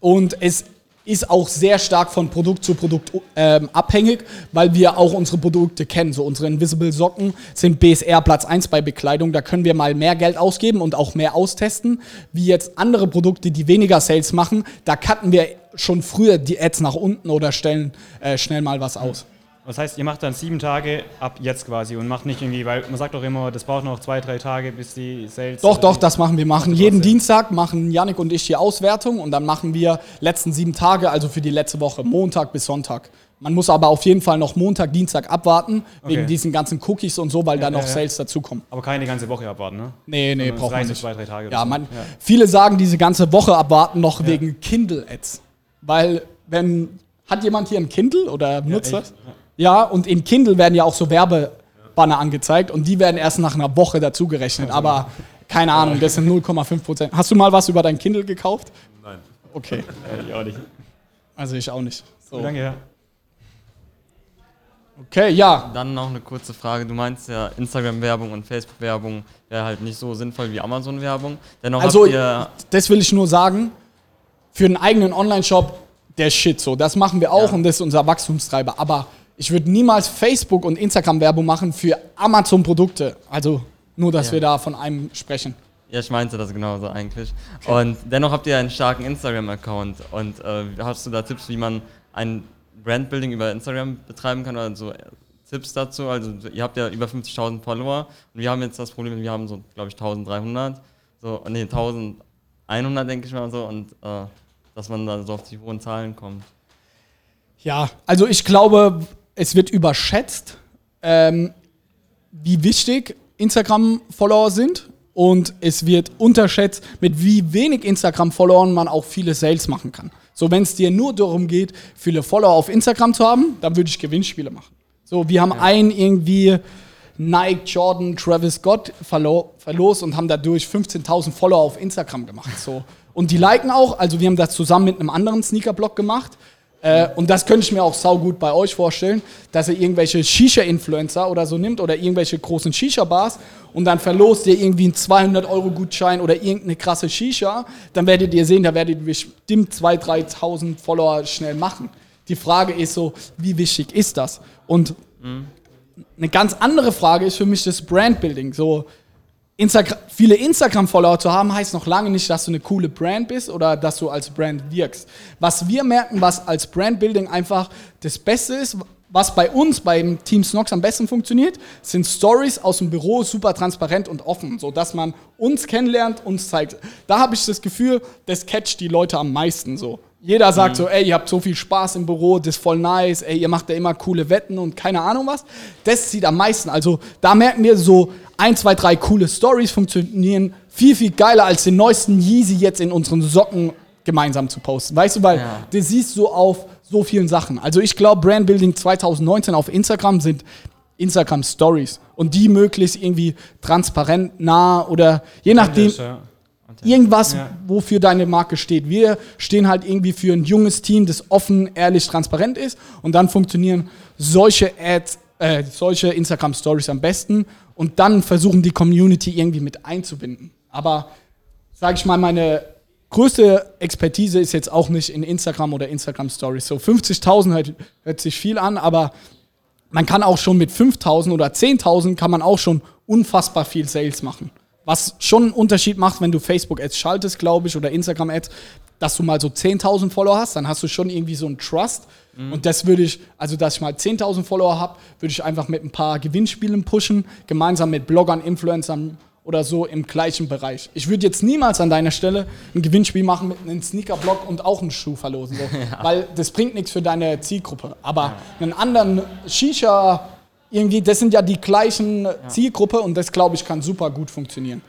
und es ist auch sehr stark von Produkt zu Produkt ähm, abhängig, weil wir auch unsere Produkte kennen. So unsere Invisible Socken sind BSR Platz 1 bei Bekleidung. Da können wir mal mehr Geld ausgeben und auch mehr austesten. Wie jetzt andere Produkte, die weniger Sales machen, da cutten wir schon früher die Ads nach unten oder stellen äh, schnell mal was aus. Das heißt, ihr macht dann sieben Tage ab jetzt quasi und macht nicht irgendwie, weil man sagt doch immer, das braucht noch zwei, drei Tage, bis die Sales. Doch, doch, die- das machen wir. Machen jeden. Dienstag machen Yannick und ich die Auswertung und dann machen wir letzten sieben Tage, also für die letzte Woche, Montag bis Sonntag. Man muss aber auf jeden Fall noch Montag, Dienstag abwarten, wegen Okay. diesen ganzen Cookies und so, weil da noch ja, ja. Sales dazukommen. Aber keine ganze Woche abwarten, ne? Nee, nee, braucht man nicht. zwei, drei Tage Ja, so. man, viele sagen diese ganze Woche abwarten noch wegen Kindle-Ads. Weil, wenn, hat jemand hier ein Kindle oder nutzt das? Ja, und in Kindle werden ja auch so Werbebanner angezeigt und die werden erst nach einer Woche dazugerechnet. Aber keine Ahnung, das sind 0,5 Prozent. Hast du mal was über dein Kindle gekauft? Nein. Okay, Ja, ich auch nicht. also ich auch nicht. So. Danke, ja. Okay, ja. Dann noch eine kurze Frage. Du meinst ja, Instagram-Werbung und Facebook-Werbung wäre halt nicht so sinnvoll wie Amazon-Werbung. Dennoch Also, habt ihr das will ich nur sagen. Für einen eigenen Online-Shop, der Shit so. Das machen wir auch Ja. und das ist unser Wachstumstreiber. Aber ich würde niemals Facebook- und Instagram-Werbung machen für Amazon-Produkte. Also nur, dass Ja. wir da von einem sprechen. Ja, ich meinte das genauso eigentlich. Und dennoch habt ihr einen starken Instagram-Account. Und äh, hast du da Tipps, wie man ein Brandbuilding über Instagram betreiben kann? Oder so äh, Tipps dazu? Also ihr habt ja über 50.000 Follower und wir haben jetzt das Problem, wir haben so, glaube ich, 1.300. So, nee, 1.100 denke ich mal so. Und äh, dass man da so auf die hohen Zahlen kommt. Ja, also ich glaube, es wird überschätzt, ähm, wie wichtig Instagram-Follower sind. Und es wird unterschätzt, mit wie wenig Instagram-Followern man auch viele Sales machen kann. So, wenn es dir nur darum geht, viele Follower auf Instagram zu haben, dann würde ich Gewinnspiele machen. So, wir haben einen irgendwie Nike, Jordan, Travis Scott verlo verlost und haben dadurch 15.000 Follower auf Instagram gemacht. So. Und die liken auch, also wir haben das zusammen mit einem anderen Sneaker-Blog gemacht. Äh, und das könnte ich mir auch saugut bei euch vorstellen, dass ihr irgendwelche Shisha-Influencer oder so nimmt oder irgendwelche großen Shisha-Bars und dann verlost ihr irgendwie einen 200-Euro-Gutschein oder irgendeine krasse Shisha. Dann werdet ihr sehen, da werdet ihr bestimmt 2.000, 3.000 Follower schnell machen. Die Frage ist so, wie wichtig ist das? Und eine ganz andere Frage ist für mich das Brandbuilding. So, Instagram, viele Instagram-Follower zu haben, heißt noch lange nicht, dass du eine coole Brand bist oder dass du als Brand wirkst. Was wir merken, was als Brandbuilding einfach das Beste ist, was bei uns beim Team Snox am besten funktioniert, sind Stories aus dem Büro super transparent und offen, so dass man uns kennenlernt, uns zeigt. Da habe ich das Gefühl, das catcht die Leute am meisten so. Jeder sagt so, ey, ihr habt so viel Spaß im Büro, das ist voll nice, ey, ihr macht ja immer coole Wetten und keine Ahnung was. Das zieht am meisten. Also da merken wir so, ein, zwei, drei coole Stories funktionieren viel, viel geiler als den neuesten Yeezy jetzt in unseren Socken gemeinsam zu posten. Weißt du, weil Ja. das siehst du auf so vielen Sachen. Also ich glaube, Brandbuilding 2019 auf Instagram sind Instagram Stories und die möglichst irgendwie transparent, nah oder je nachdem Ja. Irgendwas, Ja. wofür deine Marke steht. Wir stehen halt irgendwie für ein junges Team, das offen, ehrlich, transparent ist und dann funktionieren solche Ads, äh, solche Instagram Stories am besten und dann versuchen die Community irgendwie mit einzubinden. Aber sage ich mal, meine größte Expertise ist jetzt auch nicht in Instagram oder Instagram Stories. So 50.000 hört, hört sich viel an, aber man kann auch schon mit 5.000 oder 10.000 kann man auch schon unfassbar viel Sales machen. Was schon einen Unterschied macht, wenn du Facebook-Ads schaltest, glaube ich, oder Instagram-Ads, dass du mal so 10.000 Follower hast, dann hast du schon irgendwie so einen Trust. Und das würde ich, also dass ich mal 10.000 Follower habe, würde ich einfach mit ein paar Gewinnspielen pushen, gemeinsam mit Bloggern, Influencern oder so im gleichen Bereich. Ich würde jetzt niemals an deiner Stelle ein Gewinnspiel machen mit einem Sneaker-Blog und auch einen Schuh verlosen, so. weil das bringt nichts für deine Zielgruppe. Aber einen anderen Shisha, irgendwie, das sind ja die gleichen Zielgruppe und das, glaube ich, kann super gut funktionieren.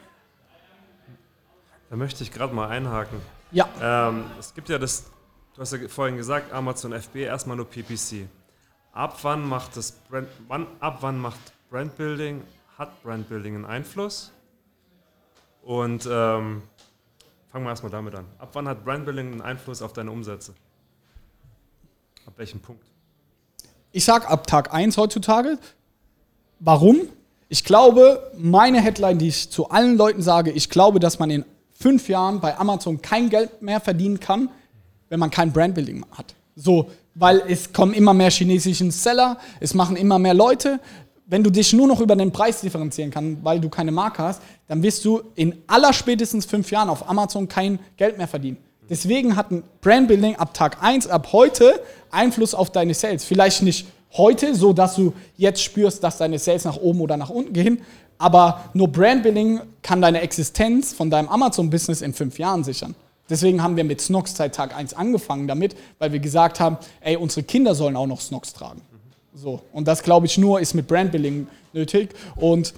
Da möchte ich gerade mal einhaken. Ja, Ähm, es gibt ja das, du hast ja vorhin gesagt, Amazon FB erstmal nur PPC. Ab wann macht das Brand, wann, ab wann macht Brandbuilding, hat Brandbuilding einen Einfluss? Und ähm, fangen wir erstmal damit an. Ab wann hat Brandbuilding einen Einfluss auf deine Umsätze? Ab welchem Punkt? Ich sag ab Tag 1 heutzutage. Warum? Ich glaube, meine Headline, die ich zu allen Leuten sage, ich glaube, dass man in fünf Jahren bei Amazon kein Geld mehr verdienen kann, wenn man kein Brandbuilding hat. So, weil es kommen immer mehr chinesischen Seller, es machen immer mehr Leute. Wenn du dich nur noch über den Preis differenzieren kannst, weil du keine Marke hast, dann wirst du in aller spätestens fünf Jahren auf Amazon kein Geld mehr verdienen. Deswegen hat ein Brandbuilding ab Tag 1, ab heute Einfluss auf deine Sales. Vielleicht nicht heute, so dass du jetzt spürst, dass deine Sales nach oben oder nach unten gehen, aber nur Brandbuilding kann deine Existenz von deinem Amazon-Business in fünf Jahren sichern. Deswegen haben wir mit Snox seit Tag 1 angefangen damit, weil wir gesagt haben, ey, unsere Kinder sollen auch noch Snox tragen. So. Und das, glaube ich, nur ist mit Brandbuilding nötig. Und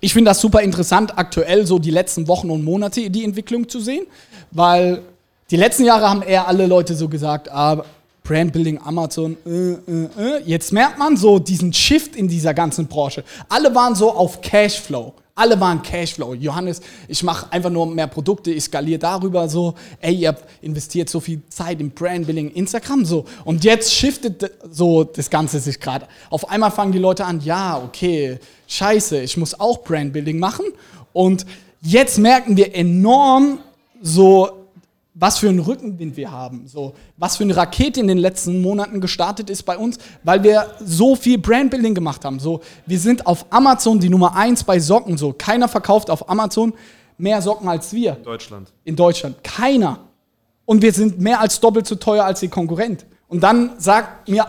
ich finde das super interessant, aktuell so die letzten Wochen und Monate die Entwicklung zu sehen, weil die letzten Jahre haben eher alle Leute so gesagt, ah, Brandbuilding, Amazon, äh, äh, äh. Jetzt merkt man so diesen Shift in dieser ganzen Branche. Alle waren so auf Cashflow. Alle waren Cashflow. Johannes, ich mache einfach nur mehr Produkte, ich skaliere darüber so. Ey, ihr investiert so viel Zeit in Brandbuilding, Instagram so. Und jetzt shiftet so das Ganze sich gerade. Auf einmal fangen die Leute an, ja, okay, scheiße, ich muss auch Brandbuilding machen. Und jetzt merken wir enorm so, was für einen Rückenwind wir haben, so was für eine Rakete in den letzten Monaten gestartet ist bei uns, weil wir so viel Brandbuilding gemacht haben. So, wir sind auf Amazon die Nummer eins bei Socken. So, keiner verkauft auf Amazon mehr Socken als wir Deutschland. in Deutschland. Keiner. Und wir sind mehr als doppelt so teuer als die Konkurrent. Und dann sagt mir,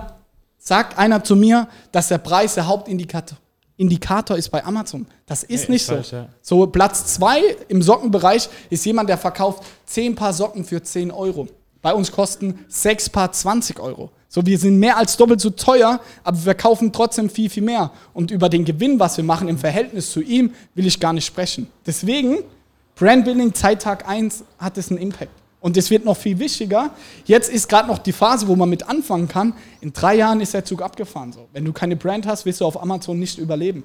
sagt einer zu mir, dass der Preis der Hauptindikator Indikator ist bei Amazon. Das ist Nee, nicht so. falsch, ja. So, Platz zwei im Sockenbereich ist jemand, der verkauft 10 Paar Socken für 10 Euro. Bei uns kosten 6 Paar 20 Euro. So, wir sind mehr als doppelt so teuer, aber wir kaufen trotzdem viel, viel mehr. Und über den Gewinn, was wir machen im Verhältnis zu ihm, will ich gar nicht sprechen. Deswegen, Brandbuilding, Zeittag 1 hat es einen Impact. Und es wird noch viel wichtiger. Jetzt ist gerade noch die Phase, wo man mit anfangen kann. In drei Jahren ist der Zug abgefahren. So. Wenn du keine Brand hast, wirst du auf Amazon nicht überleben.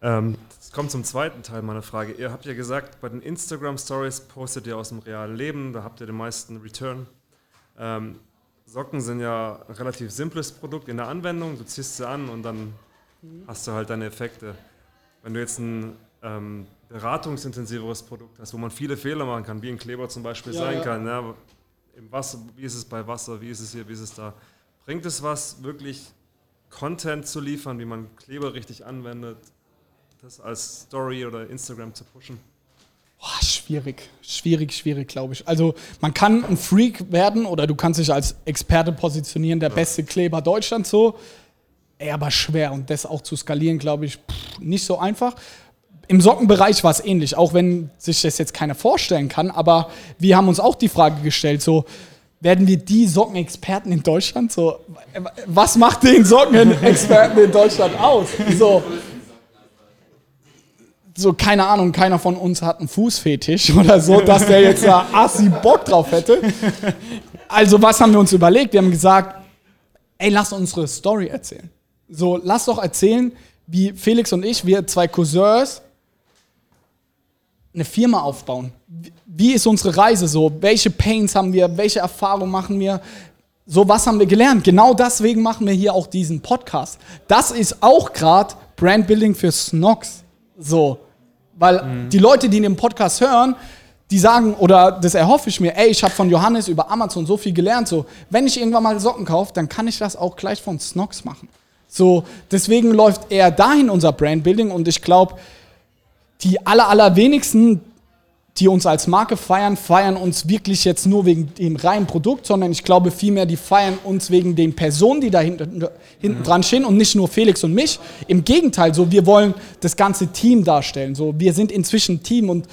Ähm, das kommt zum zweiten Teil meiner Frage. Ihr habt ja gesagt, bei den Instagram Stories postet ihr aus dem realen Leben, da habt ihr den meisten Return. Ähm, Socken sind ja ein relativ simples Produkt in der Anwendung. Du ziehst sie an und dann hast du halt deine Effekte. Wenn du jetzt ein ähm, beratungsintensiveres Produkt hast, wo man viele Fehler machen kann, wie ein Kleber zum Beispiel Ja, sein ja. kann. Ja, Im Wasser, wie ist es bei Wasser, wie ist es hier, wie ist es da? Bringt es was, wirklich Content zu liefern, wie man Kleber richtig anwendet, das als Story oder Instagram zu pushen? Boah, schwierig, schwierig, schwierig, glaube ich. Also man kann ein Freak werden oder du kannst dich als Experte positionieren, der beste Kleber Deutschlands so. Ey, aber schwer und das auch zu skalieren, glaube ich, pff, nicht so einfach. Im Sockenbereich war es ähnlich, auch wenn sich das jetzt keiner vorstellen kann, aber wir haben uns auch die Frage gestellt, so werden wir die Sockenexperten in Deutschland so was macht den Sockenexperten in Deutschland aus? So so, keine Ahnung, keiner von uns hat einen Fußfetisch oder so, dass der jetzt da assi Bock drauf hätte. Also, was haben wir uns überlegt? Wir haben gesagt, ey, lass unsere Story erzählen. So, lass doch erzählen, wie Felix und ich, wir zwei Cousins, eine Firma aufbauen. Wie- ist unsere Reise so? Welche Pains haben wir? Welche Erfahrungen machen wir? So, was haben wir gelernt? Genau deswegen machen wir hier auch diesen Podcast. Das ist auch gerade Brandbuilding für Snox. So, weil die Leute, die den Podcast hören, die sagen, oder das erhoffe ich mir, ey, ich habe von Johannes über Amazon so viel gelernt. So, wenn ich irgendwann mal Socken kaufe, dann kann ich das auch gleich von Snox machen. So, deswegen läuft eher dahin unser Brandbuilding und ich glaube, die aller, allerwenigsten, die uns als Marke feiern, feiern uns wirklich jetzt nur wegen dem reinen Produkt, sondern ich glaube vielmehr, die feiern uns wegen den Personen, die da hinten, hinten dran stehen und nicht nur Felix und mich. Im Gegenteil, so wir wollen das ganze Team darstellen. So, wir sind inzwischen Team und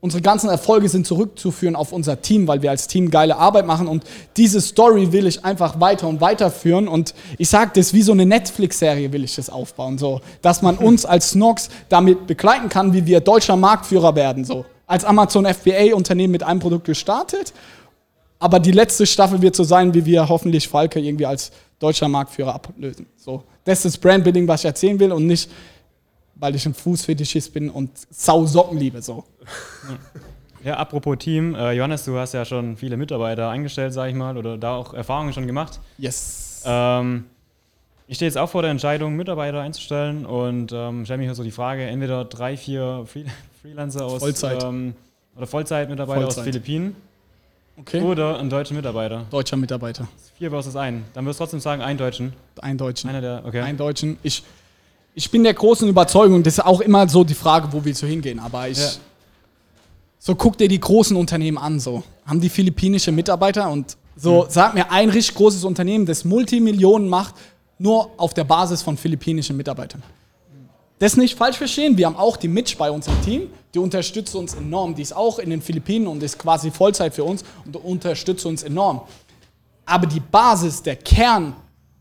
unsere ganzen Erfolge sind zurückzuführen auf unser Team, weil wir als Team geile Arbeit machen und diese Story will ich einfach weiter und weiter führen und ich sage das wie so eine Netflix-Serie will ich das aufbauen, so, dass man uns als Snox damit begleiten kann, wie wir deutscher Marktführer werden, so. Als Amazon FBA-Unternehmen mit einem Produkt gestartet, aber die letzte Staffel wird so sein, wie wir hoffentlich Falke irgendwie als deutscher Marktführer ablösen. So, das ist das Brandbuilding, was ich erzählen will und nicht, weil ich ein Fußfetischist bin und sau Socken liebe, so. Ja, apropos Team, äh, Johannes, du hast ja schon viele Mitarbeiter eingestellt, sag ich mal, oder da auch Erfahrungen schon gemacht. Yes. Ähm, ich stehe jetzt auch vor der Entscheidung, Mitarbeiter einzustellen und ähm, stelle mich also die Frage, entweder drei, vier Free Freelancer aus Vollzeit. Ähm, oder Vollzeitmitarbeiter aus Vollzeit. Philippinen Okay. oder einen deutschen Mitarbeiter. Deutscher Mitarbeiter. Vier versus ein. Dann wirst du trotzdem sagen, einen Deutschen. Ein Deutschen. Einer der, okay. Ein Deutschen. Ich, ich bin der großen Überzeugung, das ist auch immer so die Frage, wo willst du hingehen. Aber ich. Ja. So guck dir die großen Unternehmen an. So haben die philippinische Mitarbeiter und so sag mir ein richtig großes Unternehmen, das Multimillionen macht, nur auf der Basis von philippinischen Mitarbeitern. Das nicht falsch verstehen. Wir haben auch die Mitch bei uns im Team. Die unterstützt uns enorm. Die ist auch in den Philippinen und ist quasi Vollzeit für uns und unterstützt uns enorm. Aber die Basis, der Kern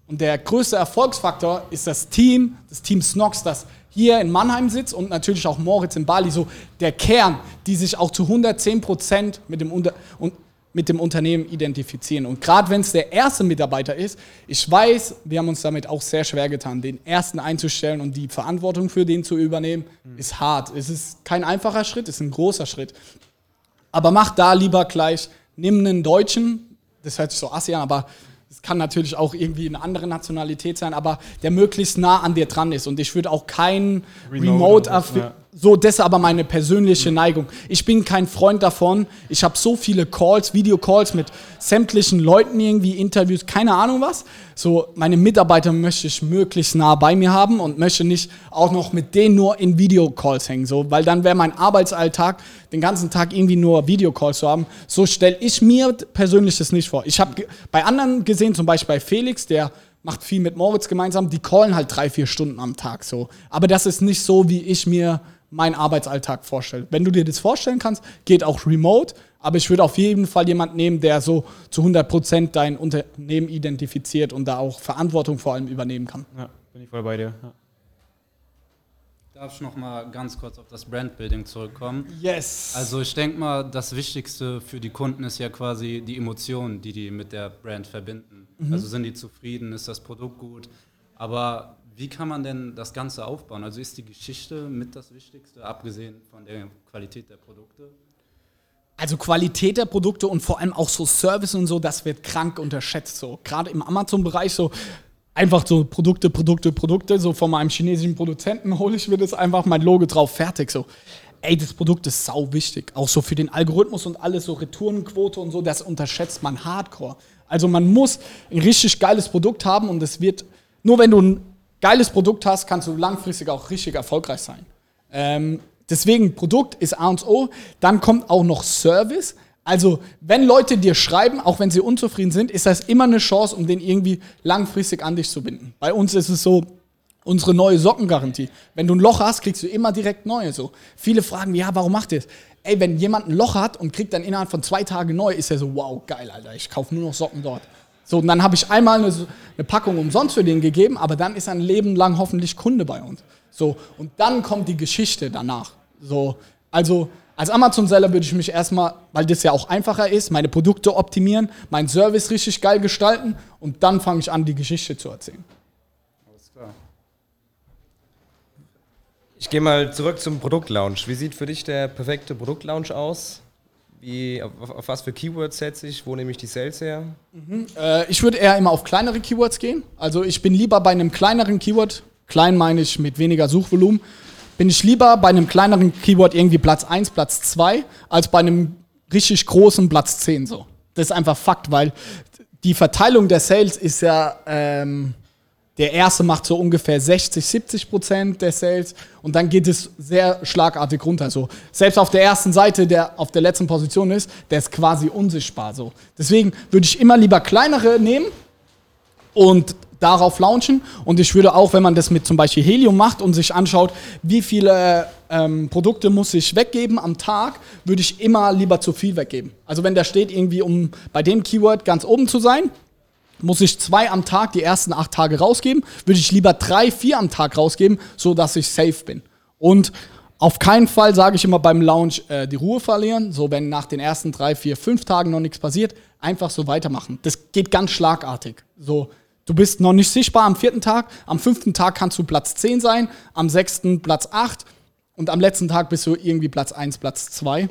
und der größte Erfolgsfaktor ist das Team, das Team Snox, das hier in Mannheim sitzt und natürlich auch Moritz in Bali, so der Kern, die sich auch zu 110 Prozent mit dem, Unter und mit dem Unternehmen identifizieren. Und gerade wenn es der erste Mitarbeiter ist, ich weiß, wir haben uns damit auch sehr schwer getan, den ersten einzustellen und die Verantwortung für den zu übernehmen, ist hart. Es ist kein einfacher Schritt, es ist ein großer Schritt. Aber mach da lieber gleich, nimm einen Deutschen, das hört sich so assi an, aber es kann natürlich auch irgendwie eine andere Nationalität sein, aber der möglichst nah an dir dran ist. Und ich würde auch keinen Remote Remote, so, das ist aber meine persönliche Neigung. Ich bin kein Freund davon. Ich habe so viele Calls, Videocalls mit sämtlichen Leuten irgendwie, Interviews, keine Ahnung was. So, meine Mitarbeiter möchte ich möglichst nah bei mir haben und möchte nicht auch noch mit denen nur in Videocalls hängen, so, weil dann wäre mein Arbeitsalltag den ganzen Tag irgendwie nur Videocalls zu haben. So stelle ich mir persönlich das nicht vor. Ich habe bei anderen gesehen, zum Beispiel bei Felix, der macht viel mit Moritz gemeinsam, die callen halt drei, vier Stunden am Tag so. Aber das ist nicht so, wie ich mir meinen Arbeitsalltag vorstelle. Wenn du dir das vorstellen kannst, geht auch remote, aber ich würde auf jeden Fall jemanden nehmen, der so zu 100% dein Unternehmen identifiziert und da auch Verantwortung vor allem übernehmen kann. Ja, bin ich voll bei dir. Ja. Darf ich noch mal ganz kurz auf das Brandbuilding zurückkommen? Yes. Also ich denke mal, das Wichtigste für die Kunden ist ja quasi die Emotionen, die die mit der Brand verbinden. Also sind die zufrieden, ist das Produkt gut. Aber wie kann man denn das Ganze aufbauen? Also ist die Geschichte mit das Wichtigste, abgesehen von der Qualität der Produkte? Also Qualität der Produkte und vor allem auch so Service und so, das wird krank unterschätzt. So gerade im Amazon-Bereich so einfach so Produkte, Produkte, Produkte. So von meinem chinesischen Produzenten hole ich mir das einfach mein Logo drauf, fertig. So, ey, das Produkt ist sau wichtig. Auch so für den Algorithmus und alles, so Retourenquote und so, das unterschätzt man hardcore. Also man muss ein richtig geiles Produkt haben und es wird, nur wenn du ein geiles Produkt hast, kannst du langfristig auch richtig erfolgreich sein. Ähm, deswegen, Produkt ist A und O. Dann kommt auch noch Service. Also, wenn Leute dir schreiben, auch wenn sie unzufrieden sind, ist das immer eine Chance, um den irgendwie langfristig an dich zu binden. Bei uns ist es so, unsere neue Sockengarantie. Wenn du ein Loch hast, kriegst du immer direkt neue. So. Viele fragen, ja, warum macht ihr das? Ey, wenn jemand ein Loch hat und kriegt dann innerhalb von zwei Tagen neu, ist er so, wow, geil, Alter, ich kaufe nur noch Socken dort. So, und dann habe ich einmal eine, eine, Packung umsonst für den gegeben, aber dann ist er ein Leben lang hoffentlich Kunde bei uns. So, und dann kommt die Geschichte danach. So, also als Amazon-Seller würde ich mich erstmal, weil das ja auch einfacher ist, meine Produkte optimieren, meinen Service richtig geil gestalten und dann fange ich an, die Geschichte zu erzählen. Alles klar. Ich gehe mal zurück zum Produktlaunch. Wie sieht für dich der perfekte Produktlaunch aus? Wie, auf, auf, was für Keywords setze ich? Wo nehme ich die Sales her? Mhm. Äh, ich würde eher immer auf kleinere Keywords gehen. Also ich bin lieber bei einem kleineren Keyword, klein meine ich mit weniger Suchvolumen, bin ich lieber bei einem kleineren Keyword irgendwie Platz 1, Platz 2, als bei einem richtig großen Platz 10 so. Das ist einfach Fakt, weil die Verteilung der Sales ist ja, ähm, der erste macht so ungefähr 60, 70 Prozent der Sales und dann geht es sehr schlagartig runter. So. Selbst auf der ersten Seite, der auf der letzten Position ist, der ist quasi unsichtbar. So. Deswegen würde ich immer lieber kleinere nehmen und darauf launchen. Und ich würde auch, wenn man das mit zum Beispiel Helium macht und sich anschaut, wie viele ähm, Produkte muss ich weggeben am Tag, würde ich immer lieber zu viel weggeben. Also wenn da steht irgendwie, um bei dem Keyword ganz oben zu sein, muss ich zwei am Tag die ersten acht Tage rausgeben, würde ich lieber drei, vier am Tag rausgeben, so dass ich safe bin. Und auf keinen Fall sage ich immer beim Launch äh, die Ruhe verlieren. So, wenn nach den ersten drei, vier, fünf Tagen noch nichts passiert, einfach so weitermachen. Das geht ganz schlagartig. So, Du bist noch nicht sichtbar am vierten Tag, am fünften Tag kannst du Platz 10 sein, am sechsten Platz 8 und am letzten Tag bist du irgendwie Platz 1, Platz 2.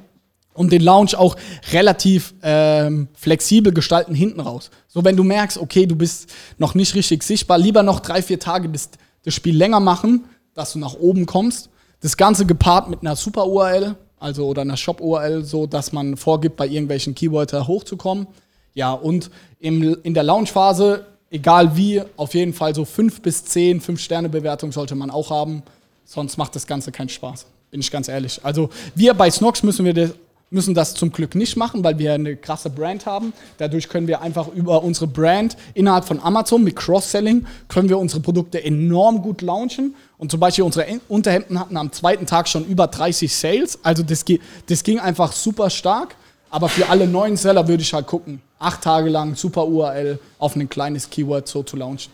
Und den Launch auch relativ ähm, flexibel gestalten hinten raus. So, wenn du merkst, okay, du bist noch nicht richtig sichtbar, lieber noch drei, vier Tage das, das Spiel länger machen, dass du nach oben kommst. Das Ganze gepaart mit einer Super-URL, also oder einer Shop-URL, so dass man vorgibt, bei irgendwelchen Keywörter hochzukommen. Ja, und im, in der Launch-Phase egal wie, auf jeden Fall so fünf bis zehn, fünf Sterne Bewertung sollte man auch haben. Sonst macht das Ganze keinen Spaß. Bin ich ganz ehrlich. Also wir bei Snox müssen wir das, müssen das zum Glück nicht machen, weil wir eine krasse Brand haben. Dadurch können wir einfach über unsere Brand innerhalb von Amazon mit Cross-Selling können wir unsere Produkte enorm gut launchen. Und zum Beispiel unsere Unterhemden hatten am zweiten Tag schon über 30 Sales. Also das, das ging einfach super stark. Aber für alle neuen Seller würde ich halt gucken, acht Tage lang super URL auf ein kleines Keyword so zu launchen.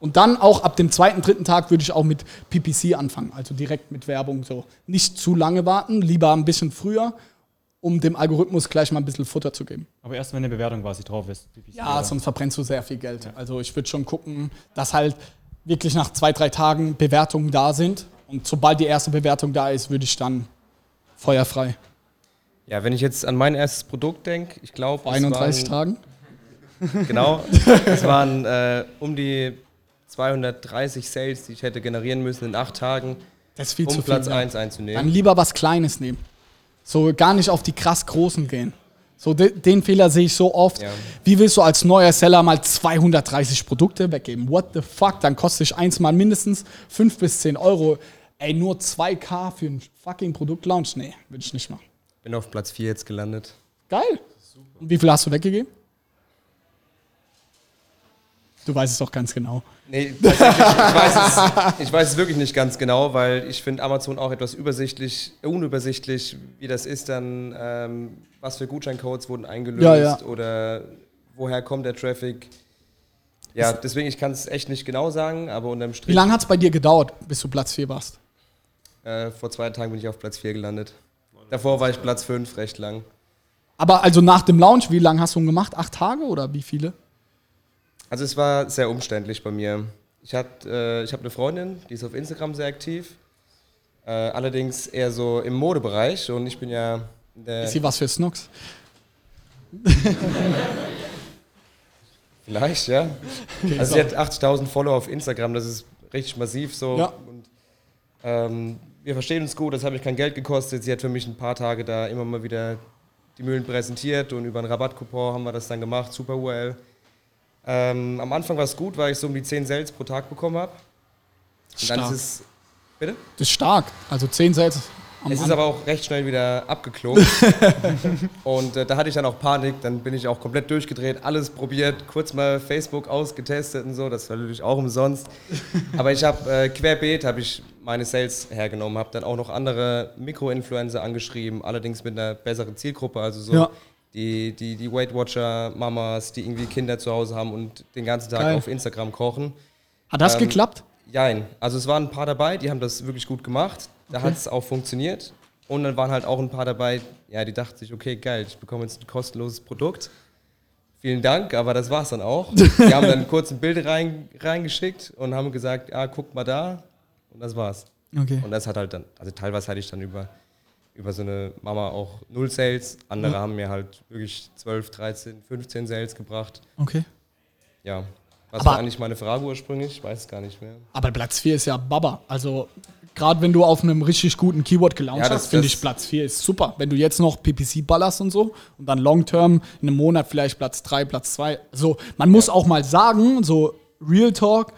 Und dann auch ab dem zweiten, dritten Tag würde ich auch mit PPC anfangen, also direkt mit Werbung so. Nicht zu lange warten, lieber ein bisschen früher, um dem Algorithmus gleich mal ein bisschen Futter zu geben. Aber erst wenn eine Bewertung quasi drauf ist. Ja, oder? sonst verbrennst du sehr viel Geld. Ja. Also ich würde schon gucken, dass halt wirklich nach zwei, drei Tagen Bewertungen da sind. Und sobald die erste Bewertung da ist, würde ich dann feuerfrei. Ja, wenn ich jetzt an mein erstes Produkt denke, ich glaube. Vor 31 waren, Tagen? Genau. Es waren äh, um die 230 Sales, die ich hätte generieren müssen in acht Tagen, das ist viel um zu Platz viel, 1 einzunehmen. Dann lieber was Kleines nehmen. So gar nicht auf die krass Großen gehen. So de, den Fehler sehe ich so oft. Ja. Wie willst du als neuer Seller mal 230 Produkte weggeben? What the fuck? Dann kostet ich eins mal mindestens 5 bis 10 Euro. Ey, nur 2K für ein fucking Produktlaunch? Nee, würde ich nicht machen. Bin auf Platz 4 jetzt gelandet. Geil. Und wie viel hast du weggegeben? Du weißt es doch ganz genau. Nee, ich, weiß es, ich weiß es wirklich nicht ganz genau, weil ich finde Amazon auch etwas übersichtlich, unübersichtlich, wie das ist dann, ähm, was für Gutscheincodes wurden eingelöst ja, ja. oder woher kommt der Traffic. Ja, deswegen, ich kann es echt nicht genau sagen, aber unterm Strich. Wie lange hat es bei dir gedauert, bis du Platz 4 warst? Äh, vor zwei Tagen bin ich auf Platz 4 gelandet. Davor war ich Platz 5, recht lang. Aber also nach dem Launch, wie lange hast du ihn gemacht? Acht Tage oder wie viele? Also es war sehr umständlich bei mir. Ich, äh, ich habe eine Freundin, die ist auf Instagram sehr aktiv. Äh, allerdings eher so im Modebereich und ich bin ja Ist sie was für Snox? Vielleicht, ja. Okay, also so. sie hat 80.000 Follower auf Instagram, das ist richtig massiv so. Ja. Und, ähm, wir verstehen uns gut, das hat mich kein Geld gekostet. Sie hat für mich ein paar Tage da immer mal wieder die Mühlen präsentiert und über einen Rabattcoupon haben wir das dann gemacht, super URL. Ähm, am Anfang war es gut, weil ich so um die 10 Sales pro Tag bekommen habe. Und dann Stark. ist es. Bitte? Das ist stark. Also 10 Sales. am Es ist aber auch recht schnell wieder abgeklungen. und äh, da hatte ich dann auch Panik, dann bin ich auch komplett durchgedreht, alles probiert, kurz mal Facebook ausgetestet und so, das war natürlich auch umsonst. Aber ich habe äh, querbeet, habe ich meine Sales hergenommen, habe dann auch noch andere Mikroinfluencer angeschrieben, allerdings mit einer besseren Zielgruppe, also so Ja. Die, die, die Weight Watcher Mamas, die irgendwie Kinder zu Hause haben und den ganzen Tag Geil. auf Instagram kochen. Hat das ähm, geklappt? Jein. Also es waren ein paar dabei, die haben das wirklich gut gemacht. Da Okay. hat es auch funktioniert. Und dann waren halt auch ein paar dabei, ja, die dachten sich, okay, geil, ich bekomme jetzt ein kostenloses Produkt. Vielen Dank, aber das war's dann auch. Die haben dann kurz ein Bild rein, reingeschickt und haben gesagt, ah, guck mal da. Und das war's. Okay. Und das hat halt dann, also teilweise hatte ich dann über, über so eine Mama auch null Sales. Andere haben mir halt wirklich 12, 13, 15 Sales gebracht. Okay. Ja. Was Aber- war eigentlich meine Frage ursprünglich? Ich weiß es gar nicht mehr. Aber Platz 4 ist ja Baba. Also, gerade wenn du auf einem richtig guten Keyword gelauncht Ja, hast, finde ich Platz 4 ist super. Wenn du jetzt noch PPC ballerst und so und dann Long-Term in einem Monat vielleicht Platz 3, Platz 2. Also, man muss auch mal sagen, so Real Talk,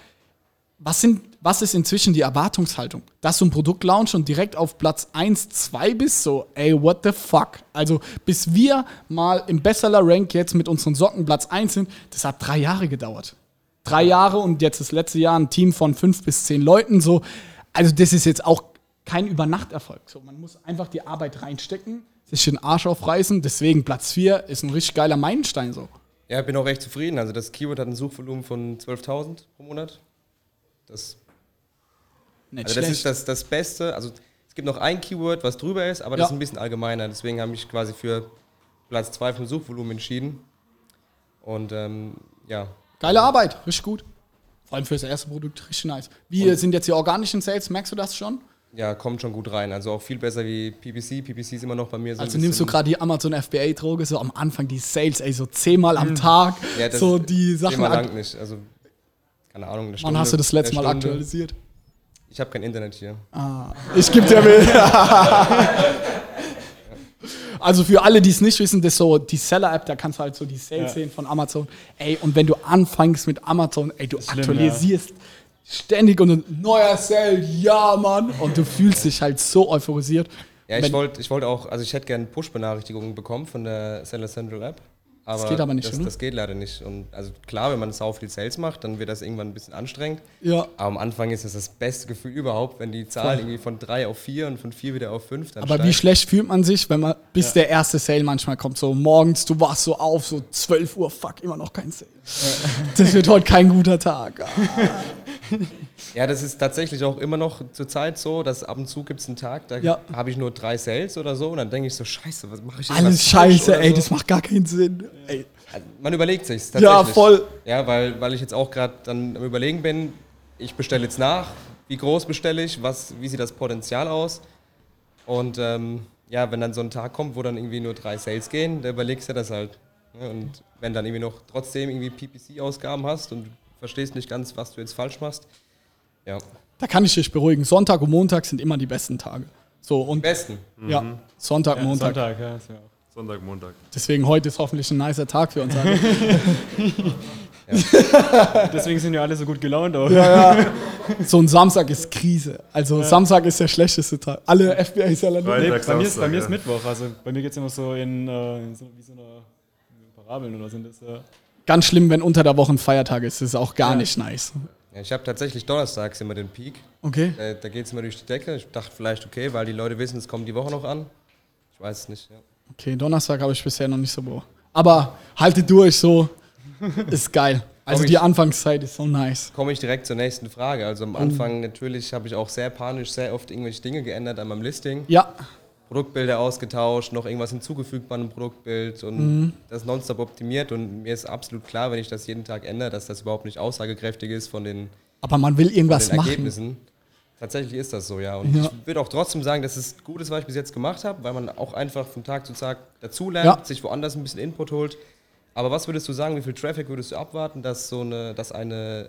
was, sind, was ist inzwischen die Erwartungshaltung? Dass du ein Produkt launchst und direkt auf Platz 1, 2 bist, so, ey, what the fuck? Also, bis wir mal im Bestseller-Rank jetzt mit unseren Socken Platz 1 sind, das hat drei Jahre gedauert. Drei Jahre und jetzt das letzte Jahr ein Team von fünf bis zehn Leuten, so. Also, das ist jetzt auch kein Übernachterfolg. So, man muss einfach die Arbeit reinstecken, sich den Arsch aufreißen. Deswegen Platz 4 ist ein richtig geiler Meilenstein, so. Ja, bin auch recht zufrieden. Also das Keyword hat ein Suchvolumen von 12.000 pro Monat. Das, Nicht also das schlecht. ist das, das Beste. Also es gibt noch ein Keyword, was drüber ist, aber das Ja. ist ein bisschen allgemeiner. Deswegen habe ich quasi für Platz 2 vom Suchvolumen entschieden. Und ähm, ja, Geile Arbeit, richtig gut. Vor allem für das erste Produkt, richtig nice. Wie sind jetzt die organischen Sales? Merkst du das schon? ja, kommt schon gut rein. Also auch viel besser wie PPC. PPC ist immer noch bei mir so Also nimmst du gerade die Amazon FBA-Droge, so am Anfang die Sales, ey, so zehnmal am Tag, Ja, das so die Sachen. Ak- lang nicht. Also, keine Ahnung, eine Wann Stunde, hast du das letzte Mal aktualisiert? Ich habe kein Internet hier. Ah, ich gebe dir mit. Also für alle, die es nicht wissen, das ist so die Seller-App, da kannst du halt so die Sales Ja. sehen von Amazon. Ey, und wenn du anfängst mit Amazon, ey, du schlimm, aktualisierst ständig und ein neuer Sale, ja, Mann. Und du fühlst dich halt so euphorisiert. Ja, ich wollte ich wollt auch, also ich hätte gerne Push-Benachrichtigungen bekommen von der Seller Central App. Aber geht aber nicht, das, oder? das geht leider nicht. Und also klar, wenn man sau viel Sales macht, dann wird das irgendwann ein bisschen anstrengend. Ja. Aber am Anfang ist das das beste Gefühl überhaupt, wenn die Zahl irgendwie von drei auf vier und von vier wieder auf fünf dann Aber steigt. wie schlecht fühlt man sich, wenn man, bis der erste Sale manchmal kommt, so morgens, du wachst so auf, so 12 Uhr, fuck, immer noch kein Sale. Das wird heute kein guter Tag. Ja, das ist tatsächlich auch immer noch zur Zeit so, dass ab und zu gibt es einen Tag, da Ja. habe ich nur drei Sales oder so und dann denke ich so, scheiße, was mache ich jetzt? Alles scheiße, ey, so? das macht gar keinen Sinn. Ey. Man überlegt sich's Ja, tatsächlich. voll. Ja, weil, weil ich jetzt auch gerade dann am Überlegen bin, ich bestelle jetzt nach, wie groß bestelle ich, was, wie sieht das Potenzial aus? Und ähm, ja, wenn dann so ein Tag kommt, wo dann irgendwie nur drei Sales gehen, da überlegst du das halt. Ne? Und wenn dann irgendwie noch trotzdem irgendwie PPC-Ausgaben hast und du verstehst nicht ganz, was du jetzt falsch machst, ja, Da kann ich dich beruhigen. Sonntag und Montag sind immer die besten Tage. So, und besten. ja, Sonntag, Ja, Montag. Sonntag, ja. ist ja auch- Sonntag, Montag. Deswegen heute ist hoffentlich ein nicer Tag für uns alle. Deswegen sind ja alle so gut gelaunt auch. ja, ja. So ein Samstag ist Krise. Also Samstag ist der schlechteste Tag. Alle FBI-Seller. Freitag, Nee, bei, mir ist, bei Samstag, mir ist ja. Mittwoch, also bei mir geht es immer so in, äh, in so, wie so eine Parabeln oder sind das. Äh, Ganz schlimm, wenn unter der Woche ein Feiertag ist. Das ist auch gar Ja. nicht nice. Ja, ich habe tatsächlich donnerstags immer den Peak. Okay. Äh, da geht es immer durch die Decke. Ich dachte vielleicht, okay, weil die Leute wissen, es kommt die Woche noch an. Ich weiß es nicht. Ja. Okay, Donnerstag habe ich bisher noch nicht so boah. Aber haltet durch, so. Ist geil. Also die Anfangszeit ist so nice. komme ich direkt zur nächsten Frage. Also am Anfang natürlich habe ich auch sehr panisch sehr oft irgendwelche Dinge geändert an meinem Listing. Ja, Produktbilder ausgetauscht, noch irgendwas hinzugefügt bei einem Produktbild und das nonstop optimiert. Und mir ist absolut klar, wenn ich das jeden Tag ändere, dass das überhaupt nicht aussagekräftig ist von den, aber man will von irgendwas den machen. Ergebnissen. Tatsächlich ist das so, ja. Und ja. ich würde auch trotzdem sagen, dass es gut ist, was ich bis jetzt gemacht habe, weil man auch einfach von Tag zu Tag dazulernt, ja. sich woanders ein bisschen Input holt. Aber was würdest du sagen, wie viel Traffic würdest du abwarten, dass so eine, dass eine eine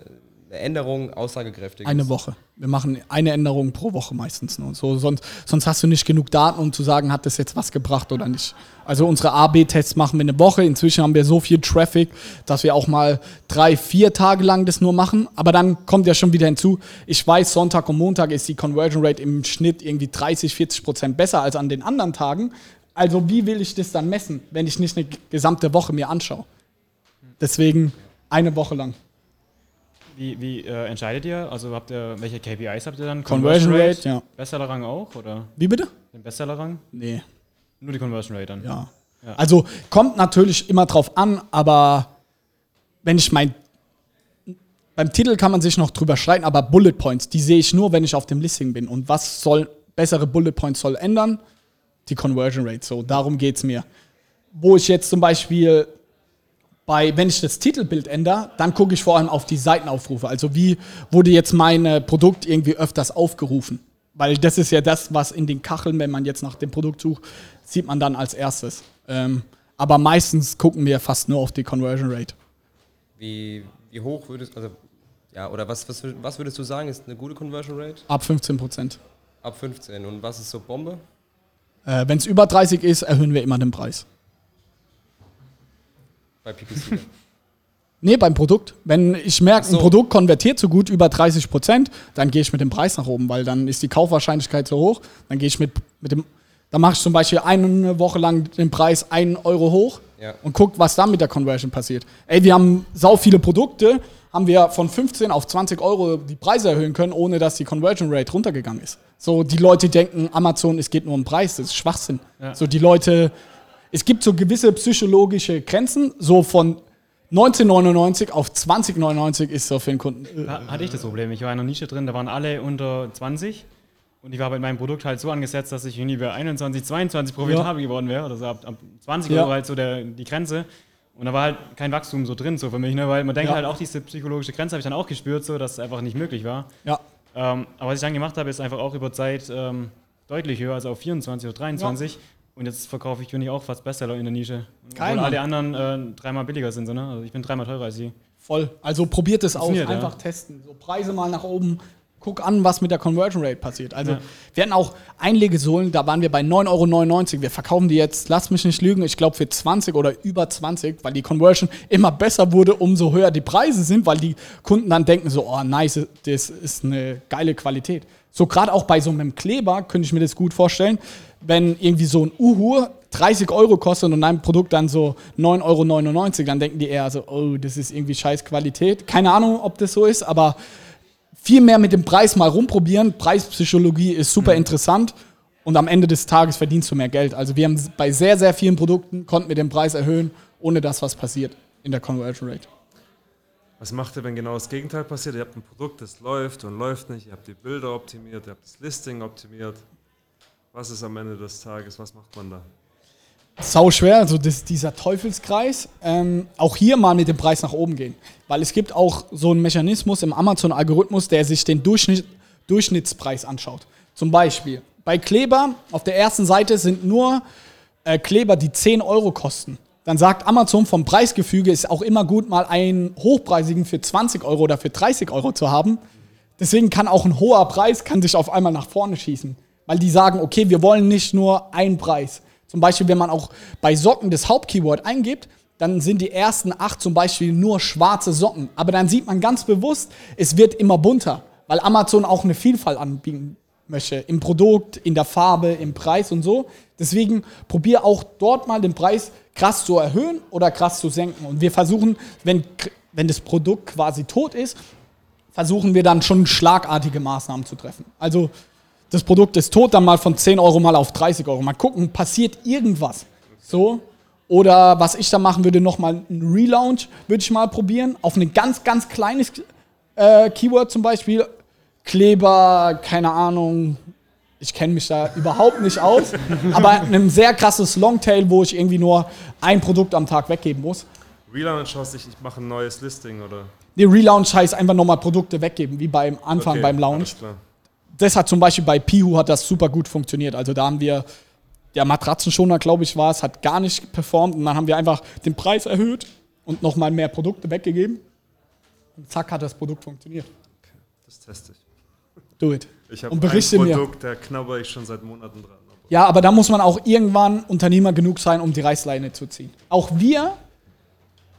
Änderung aussagekräftig eine ist. Eine Woche. Wir machen eine Änderung pro Woche meistens nur. So, sonst, sonst hast du nicht genug Daten, um zu sagen, hat das jetzt was gebracht oder nicht. Also unsere A-B-Tests machen wir eine Woche. Inzwischen haben wir so viel Traffic, dass wir auch mal drei, vier Tage lang das nur machen. Aber dann kommt ja schon wieder hinzu, ich weiß, Sonntag und Montag ist die Conversion Rate im Schnitt irgendwie 30, 40 Prozent besser als an den anderen Tagen. Also wie will ich das dann messen, wenn ich nicht eine gesamte Woche mir anschaue? Deswegen eine Woche lang. Wie, wie äh, entscheidet ihr? Also habt ihr, welche KPIs habt ihr dann? Conversion, Conversion Rate, ja. Bestsellerrang auch, oder? Wie bitte? Den Bestsellerrang? Nee. Nur die Conversion Rate dann? Ja. ja. Also kommt natürlich immer drauf an, aber wenn ich mein beim Titel kann man sich noch drüber streiten, aber Bullet Points, die sehe ich nur, wenn ich auf dem Listing bin. Und was soll bessere Bullet Points soll ändern? Die Conversion Rate. So, darum geht es mir. Wo ich jetzt zum Beispiel bei, wenn ich das Titelbild ändere, dann gucke ich vor allem auf die Seitenaufrufe. Also wie wurde jetzt mein äh, Produkt irgendwie öfters aufgerufen? Weil das ist ja das, was in den Kacheln, wenn man jetzt nach dem Produkt sucht, sieht man dann als erstes. Ähm, aber meistens gucken wir fast nur auf die Conversion Rate. Wie, wie hoch würdest also ja, oder was, was, was würdest du sagen, ist eine gute Conversion Rate? Ab 15 Prozent. Ab 15. Und was ist so Bombe? Äh, wenn es über 30 ist, erhöhen wir immer den Preis. Bei PPC? nee, beim Produkt. Wenn ich merke, so. ein Produkt konvertiert so gut über 30 Prozent, dann gehe ich mit dem Preis nach oben, weil dann ist die Kaufwahrscheinlichkeit so hoch. Dann gehe ich mit, mit dem, dann mache ich zum Beispiel eine Woche lang den Preis 1 Euro hoch ja. und gucke, was dann mit der Conversion passiert. Ey, wir haben sau viele Produkte, haben wir von 15 auf 20 Euro die Preise erhöhen können, ohne dass die Conversion Rate runtergegangen ist. So, die Leute denken, Amazon, es geht nur um Preis, das ist Schwachsinn. Ja. So, die Leute es gibt so gewisse psychologische Grenzen, so von 1999 auf 2099 ist so für den Kunden. Äh, hatte ich das Problem. Ich war in einer Nische drin, da waren alle unter 20 und ich war bei meinem Produkt halt so angesetzt, dass ich irgendwie bei 21, 22 profitabel ja. geworden wäre. Also ab, ab 20 ja. Euro halt so der, die Grenze. Und da war halt kein Wachstum so drin, so für mich, ne? weil man denkt ja. halt auch, diese psychologische Grenze habe ich dann auch gespürt, so, dass es einfach nicht möglich war. Ja. Ähm, aber was ich dann gemacht habe, ist einfach auch über Zeit ähm, deutlich höher, also auf 24 oder 23. Ja. Und jetzt verkaufe ich, ich, auch fast Bestseller in der Nische. Geil, Obwohl alle anderen äh, dreimal billiger sind. So, ne? Also ich bin dreimal teurer als sie. Voll. Also probiert es aus, einfach ja. testen. So Preise mal nach oben, guck an, was mit der Conversion Rate passiert. Also ja. wir hatten auch Einlegesohlen, da waren wir bei 9,99 Euro. Wir verkaufen die jetzt, lass mich nicht lügen, ich glaube für 20 oder über 20, weil die Conversion immer besser wurde, umso höher die Preise sind, weil die Kunden dann denken so, oh nice, das ist eine geile Qualität. So gerade auch bei so einem Kleber könnte ich mir das gut vorstellen wenn irgendwie so ein Uhu 30 Euro kostet und ein Produkt dann so 9,99 Euro, dann denken die eher so, oh, das ist irgendwie scheiß Qualität. Keine Ahnung, ob das so ist, aber viel mehr mit dem Preis mal rumprobieren. Preispsychologie ist super mhm. interessant und am Ende des Tages verdienst du mehr Geld. Also wir haben bei sehr, sehr vielen Produkten konnten wir den Preis erhöhen, ohne dass was passiert in der Conversion Rate. Was macht ihr, wenn genau das Gegenteil passiert? Ihr habt ein Produkt, das läuft und läuft nicht, ihr habt die Bilder optimiert, ihr habt das Listing optimiert was ist am Ende des Tages? Was macht man da? Sau schwer, also das, dieser Teufelskreis. Ähm, auch hier mal mit dem Preis nach oben gehen. Weil es gibt auch so einen Mechanismus im Amazon-Algorithmus, der sich den Durchschnitt, Durchschnittspreis anschaut. Zum Beispiel bei Kleber auf der ersten Seite sind nur äh, Kleber, die 10 Euro kosten. Dann sagt Amazon vom Preisgefüge ist auch immer gut, mal einen hochpreisigen für 20 Euro oder für 30 Euro zu haben. Deswegen kann auch ein hoher Preis kann sich auf einmal nach vorne schießen. Weil die sagen, okay, wir wollen nicht nur einen Preis. Zum Beispiel, wenn man auch bei Socken das Hauptkeyword eingibt, dann sind die ersten acht zum Beispiel nur schwarze Socken. Aber dann sieht man ganz bewusst, es wird immer bunter, weil Amazon auch eine Vielfalt anbieten möchte. Im Produkt, in der Farbe, im Preis und so. Deswegen probier auch dort mal den Preis krass zu erhöhen oder krass zu senken. Und wir versuchen, wenn, wenn das Produkt quasi tot ist, versuchen wir dann schon schlagartige Maßnahmen zu treffen. Also das Produkt ist tot, dann mal von 10 Euro mal auf 30 Euro. Mal gucken, passiert irgendwas. So. Oder was ich da machen würde, nochmal ein Relaunch, würde ich mal probieren. Auf ein ganz, ganz kleines äh, Keyword zum Beispiel. Kleber, keine Ahnung. Ich kenne mich da überhaupt nicht aus. aber ein sehr krasses Longtail, wo ich irgendwie nur ein Produkt am Tag weggeben muss. Relaunch heißt, ich mache ein neues Listing, oder? Nee, Relaunch heißt einfach nochmal Produkte weggeben, wie beim Anfang okay, beim Launch das hat zum Beispiel bei Pihu hat das super gut funktioniert. Also da haben wir, der Matratzenschoner, glaube ich, war es, hat gar nicht performt und dann haben wir einfach den Preis erhöht und nochmal mehr Produkte weggegeben. Und zack hat das Produkt funktioniert. Das teste ich. Do it. Ich habe Und ein berichte mir. Produkt, da knabber ich schon seit Monaten dran. Ja, aber da muss man auch irgendwann Unternehmer genug sein, um die Reißleine zu ziehen. Auch wir,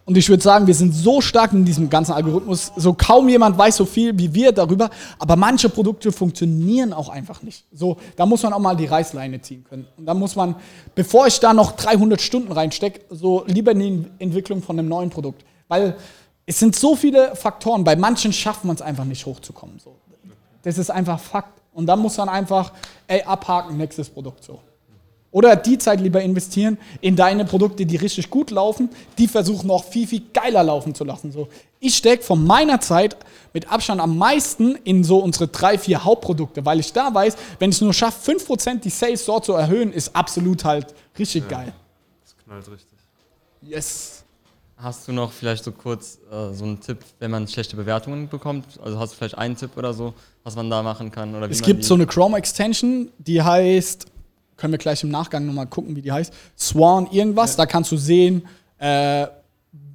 und ich würde sagen, wir sind so stark in diesem ganzen Algorithmus, so kaum jemand weiß so viel wie wir darüber, aber manche Produkte funktionieren auch einfach nicht. So, da muss man auch mal die Reißleine ziehen können. Und da muss man, bevor ich da noch 300 Stunden reinstecke, so lieber in die Entwicklung von einem neuen Produkt. Weil es sind so viele Faktoren, bei manchen schafft man es einfach nicht hochzukommen. So. Das ist einfach Fakt. Und dann muss man einfach, ey, abhaken, nächstes Produkt so. Oder die Zeit lieber investieren in deine Produkte, die richtig gut laufen, die versuchen noch viel, viel geiler laufen zu lassen. So. Ich stecke von meiner Zeit mit Abstand am meisten in so unsere drei, vier Hauptprodukte, weil ich da weiß, wenn ich es nur schaffe, 5% die Sales dort zu erhöhen, ist absolut halt richtig geil. Das knallt richtig. Yes. Hast du noch vielleicht so kurz äh, so einen Tipp, wenn man schlechte Bewertungen bekommt? Also hast du vielleicht einen Tipp oder so, was man da machen kann? Oder wie Es man gibt so eine Chrome-Extension, die heißt, können wir gleich im Nachgang nochmal gucken, wie die heißt, Swan irgendwas. Da kannst du sehen, äh,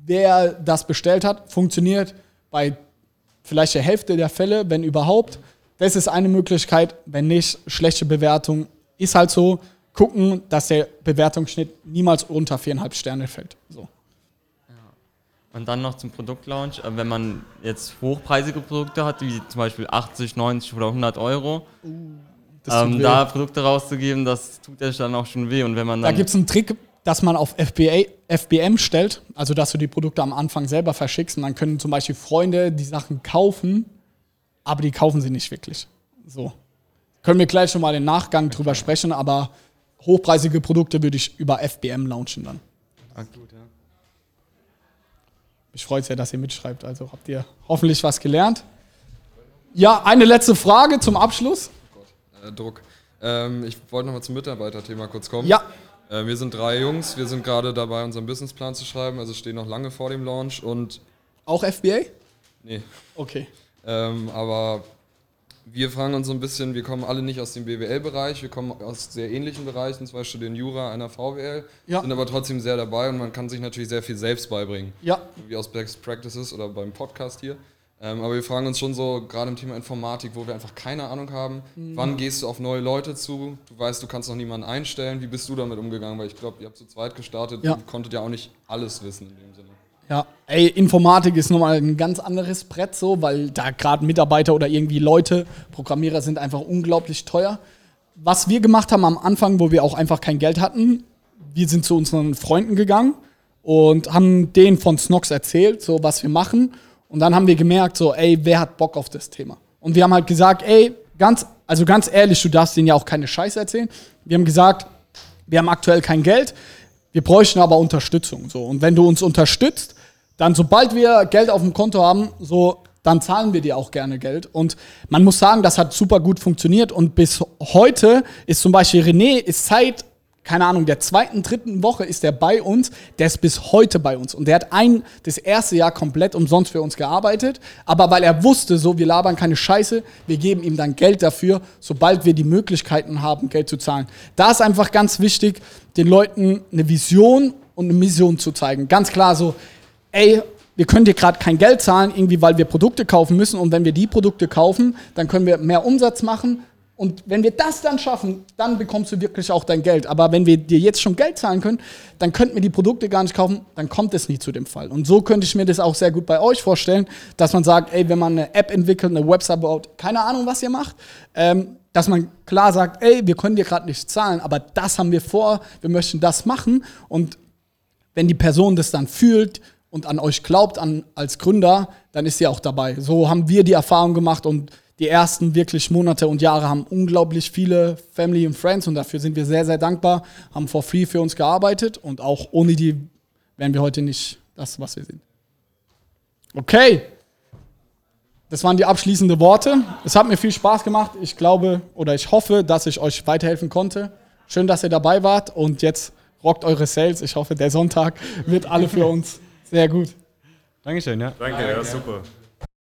wer das bestellt hat. Funktioniert bei vielleicht der Hälfte der Fälle, wenn überhaupt. Das ist eine Möglichkeit. Wenn nicht, schlechte Bewertung ist halt so. Gucken, dass der Bewertungsschnitt niemals unter viereinhalb Sterne fällt. So. Und dann noch zum Produktlaunch. Äh, Wenn man jetzt hochpreisige Produkte hat, wie zum Beispiel 80, 90 oder 100 Euro, tut ähm, da Produkte rauszugeben, das tut ja dann auch schon weh. Und wenn man Da gibt es einen Trick, dass man auf FBA, FBM stellt, also dass du die Produkte am Anfang selber verschickst und dann können zum Beispiel Freunde die Sachen kaufen, aber die kaufen sie nicht wirklich. So. Können wir gleich schon mal im Nachgang drüber sprechen, aber hochpreisige Produkte würde ich über FBM launchen dann. Mich freut sehr, dass ihr mitschreibt, also habt ihr hoffentlich was gelernt. Ja, eine letzte Frage zum Abschluss. Druck. Ähm, ich wollte nochmal zum Mitarbeiterthema kurz kommen. Ja, Äh, wir sind drei Jungs, wir sind gerade dabei, unseren Businessplan zu schreiben, also stehen noch lange vor dem Launch und auch FBA? nee, Okay. ähm, aber wir fragen uns so ein bisschen, wir kommen alle nicht aus dem BWL-Bereich, wir kommen aus sehr ähnlichen Bereichen, zwei studieren Jura, einer VWL, Ja. sind aber trotzdem sehr dabei und man kann sich natürlich sehr viel selbst beibringen. Ja, wie aus Best Practices oder beim Podcast hier. Ähm, aber wir fragen uns schon so, gerade im Thema Informatik, wo wir einfach keine Ahnung haben, Mhm. wann gehst du auf neue Leute zu? Du weißt, du kannst noch niemanden einstellen. Wie bist du damit umgegangen? Weil ich glaube, ihr habt zu zweit gestartet, Ja. ihr konntet ja auch nicht alles wissen in dem Sinne. Ja, ey, Informatik ist nochmal ein ganz anderes Brett so, weil da gerade Mitarbeiter oder irgendwie Leute, Programmierer sind einfach unglaublich teuer. Was wir gemacht haben am Anfang, wo wir auch einfach kein Geld hatten, wir sind zu unseren Freunden gegangen und haben denen von Snox erzählt, so was wir machen. Und dann haben wir gemerkt, so, ey, wer hat Bock auf das Thema? Und wir haben halt gesagt, ey, ganz, also ganz ehrlich, du darfst denen ja auch keine Scheiße erzählen. Wir haben gesagt, wir haben aktuell kein Geld, wir bräuchten aber Unterstützung. So. Und wenn du uns unterstützt, dann sobald wir Geld auf dem Konto haben, so, dann zahlen wir dir auch gerne Geld. Und man muss sagen, das hat super gut funktioniert. Und bis heute ist zum Beispiel René, ist seit, keine Ahnung, der zweiten, dritten Woche ist er bei uns. Der ist bis heute bei uns. Und der hat ein, das erste Jahr komplett umsonst für uns gearbeitet. Aber weil er wusste, so, wir labern keine Scheiße, wir geben ihm dann Geld dafür, sobald wir die Möglichkeiten haben, Geld zu zahlen. Da ist einfach ganz wichtig, den Leuten eine Vision und eine Mission zu zeigen. Ganz klar so, ey, wir können dir gerade kein Geld zahlen, irgendwie, weil wir Produkte kaufen müssen. Und wenn wir die Produkte kaufen, dann können wir mehr Umsatz machen. Und wenn wir das dann schaffen, dann bekommst du wirklich auch dein Geld. Aber wenn wir dir jetzt schon Geld zahlen können, dann könnten wir die Produkte gar nicht kaufen, dann kommt es nie zu dem Fall. Und so könnte ich mir das auch sehr gut bei euch vorstellen, dass man sagt, ey, wenn man eine App entwickelt, eine Website baut, keine Ahnung, was ihr macht, ähm, dass man klar sagt, ey, wir können dir gerade nicht zahlen, aber das haben wir vor, wir möchten das machen. Und wenn die Person das dann fühlt und an euch glaubt, an, als Gründer, dann ist sie auch dabei. So haben wir die Erfahrung gemacht und die ersten wirklich Monate und Jahre haben unglaublich viele Family und Friends und dafür sind wir sehr, sehr dankbar, haben for free für uns gearbeitet und auch ohne die wären wir heute nicht das, was wir sind. Okay. Das waren die abschließenden Worte. Es hat mir viel Spaß gemacht. Ich glaube oder ich hoffe, dass ich euch weiterhelfen konnte. Schön, dass ihr dabei wart und jetzt rockt eure Sales. Ich hoffe, der Sonntag wird alle für uns sehr gut. Dankeschön, ja. Danke, ja, super.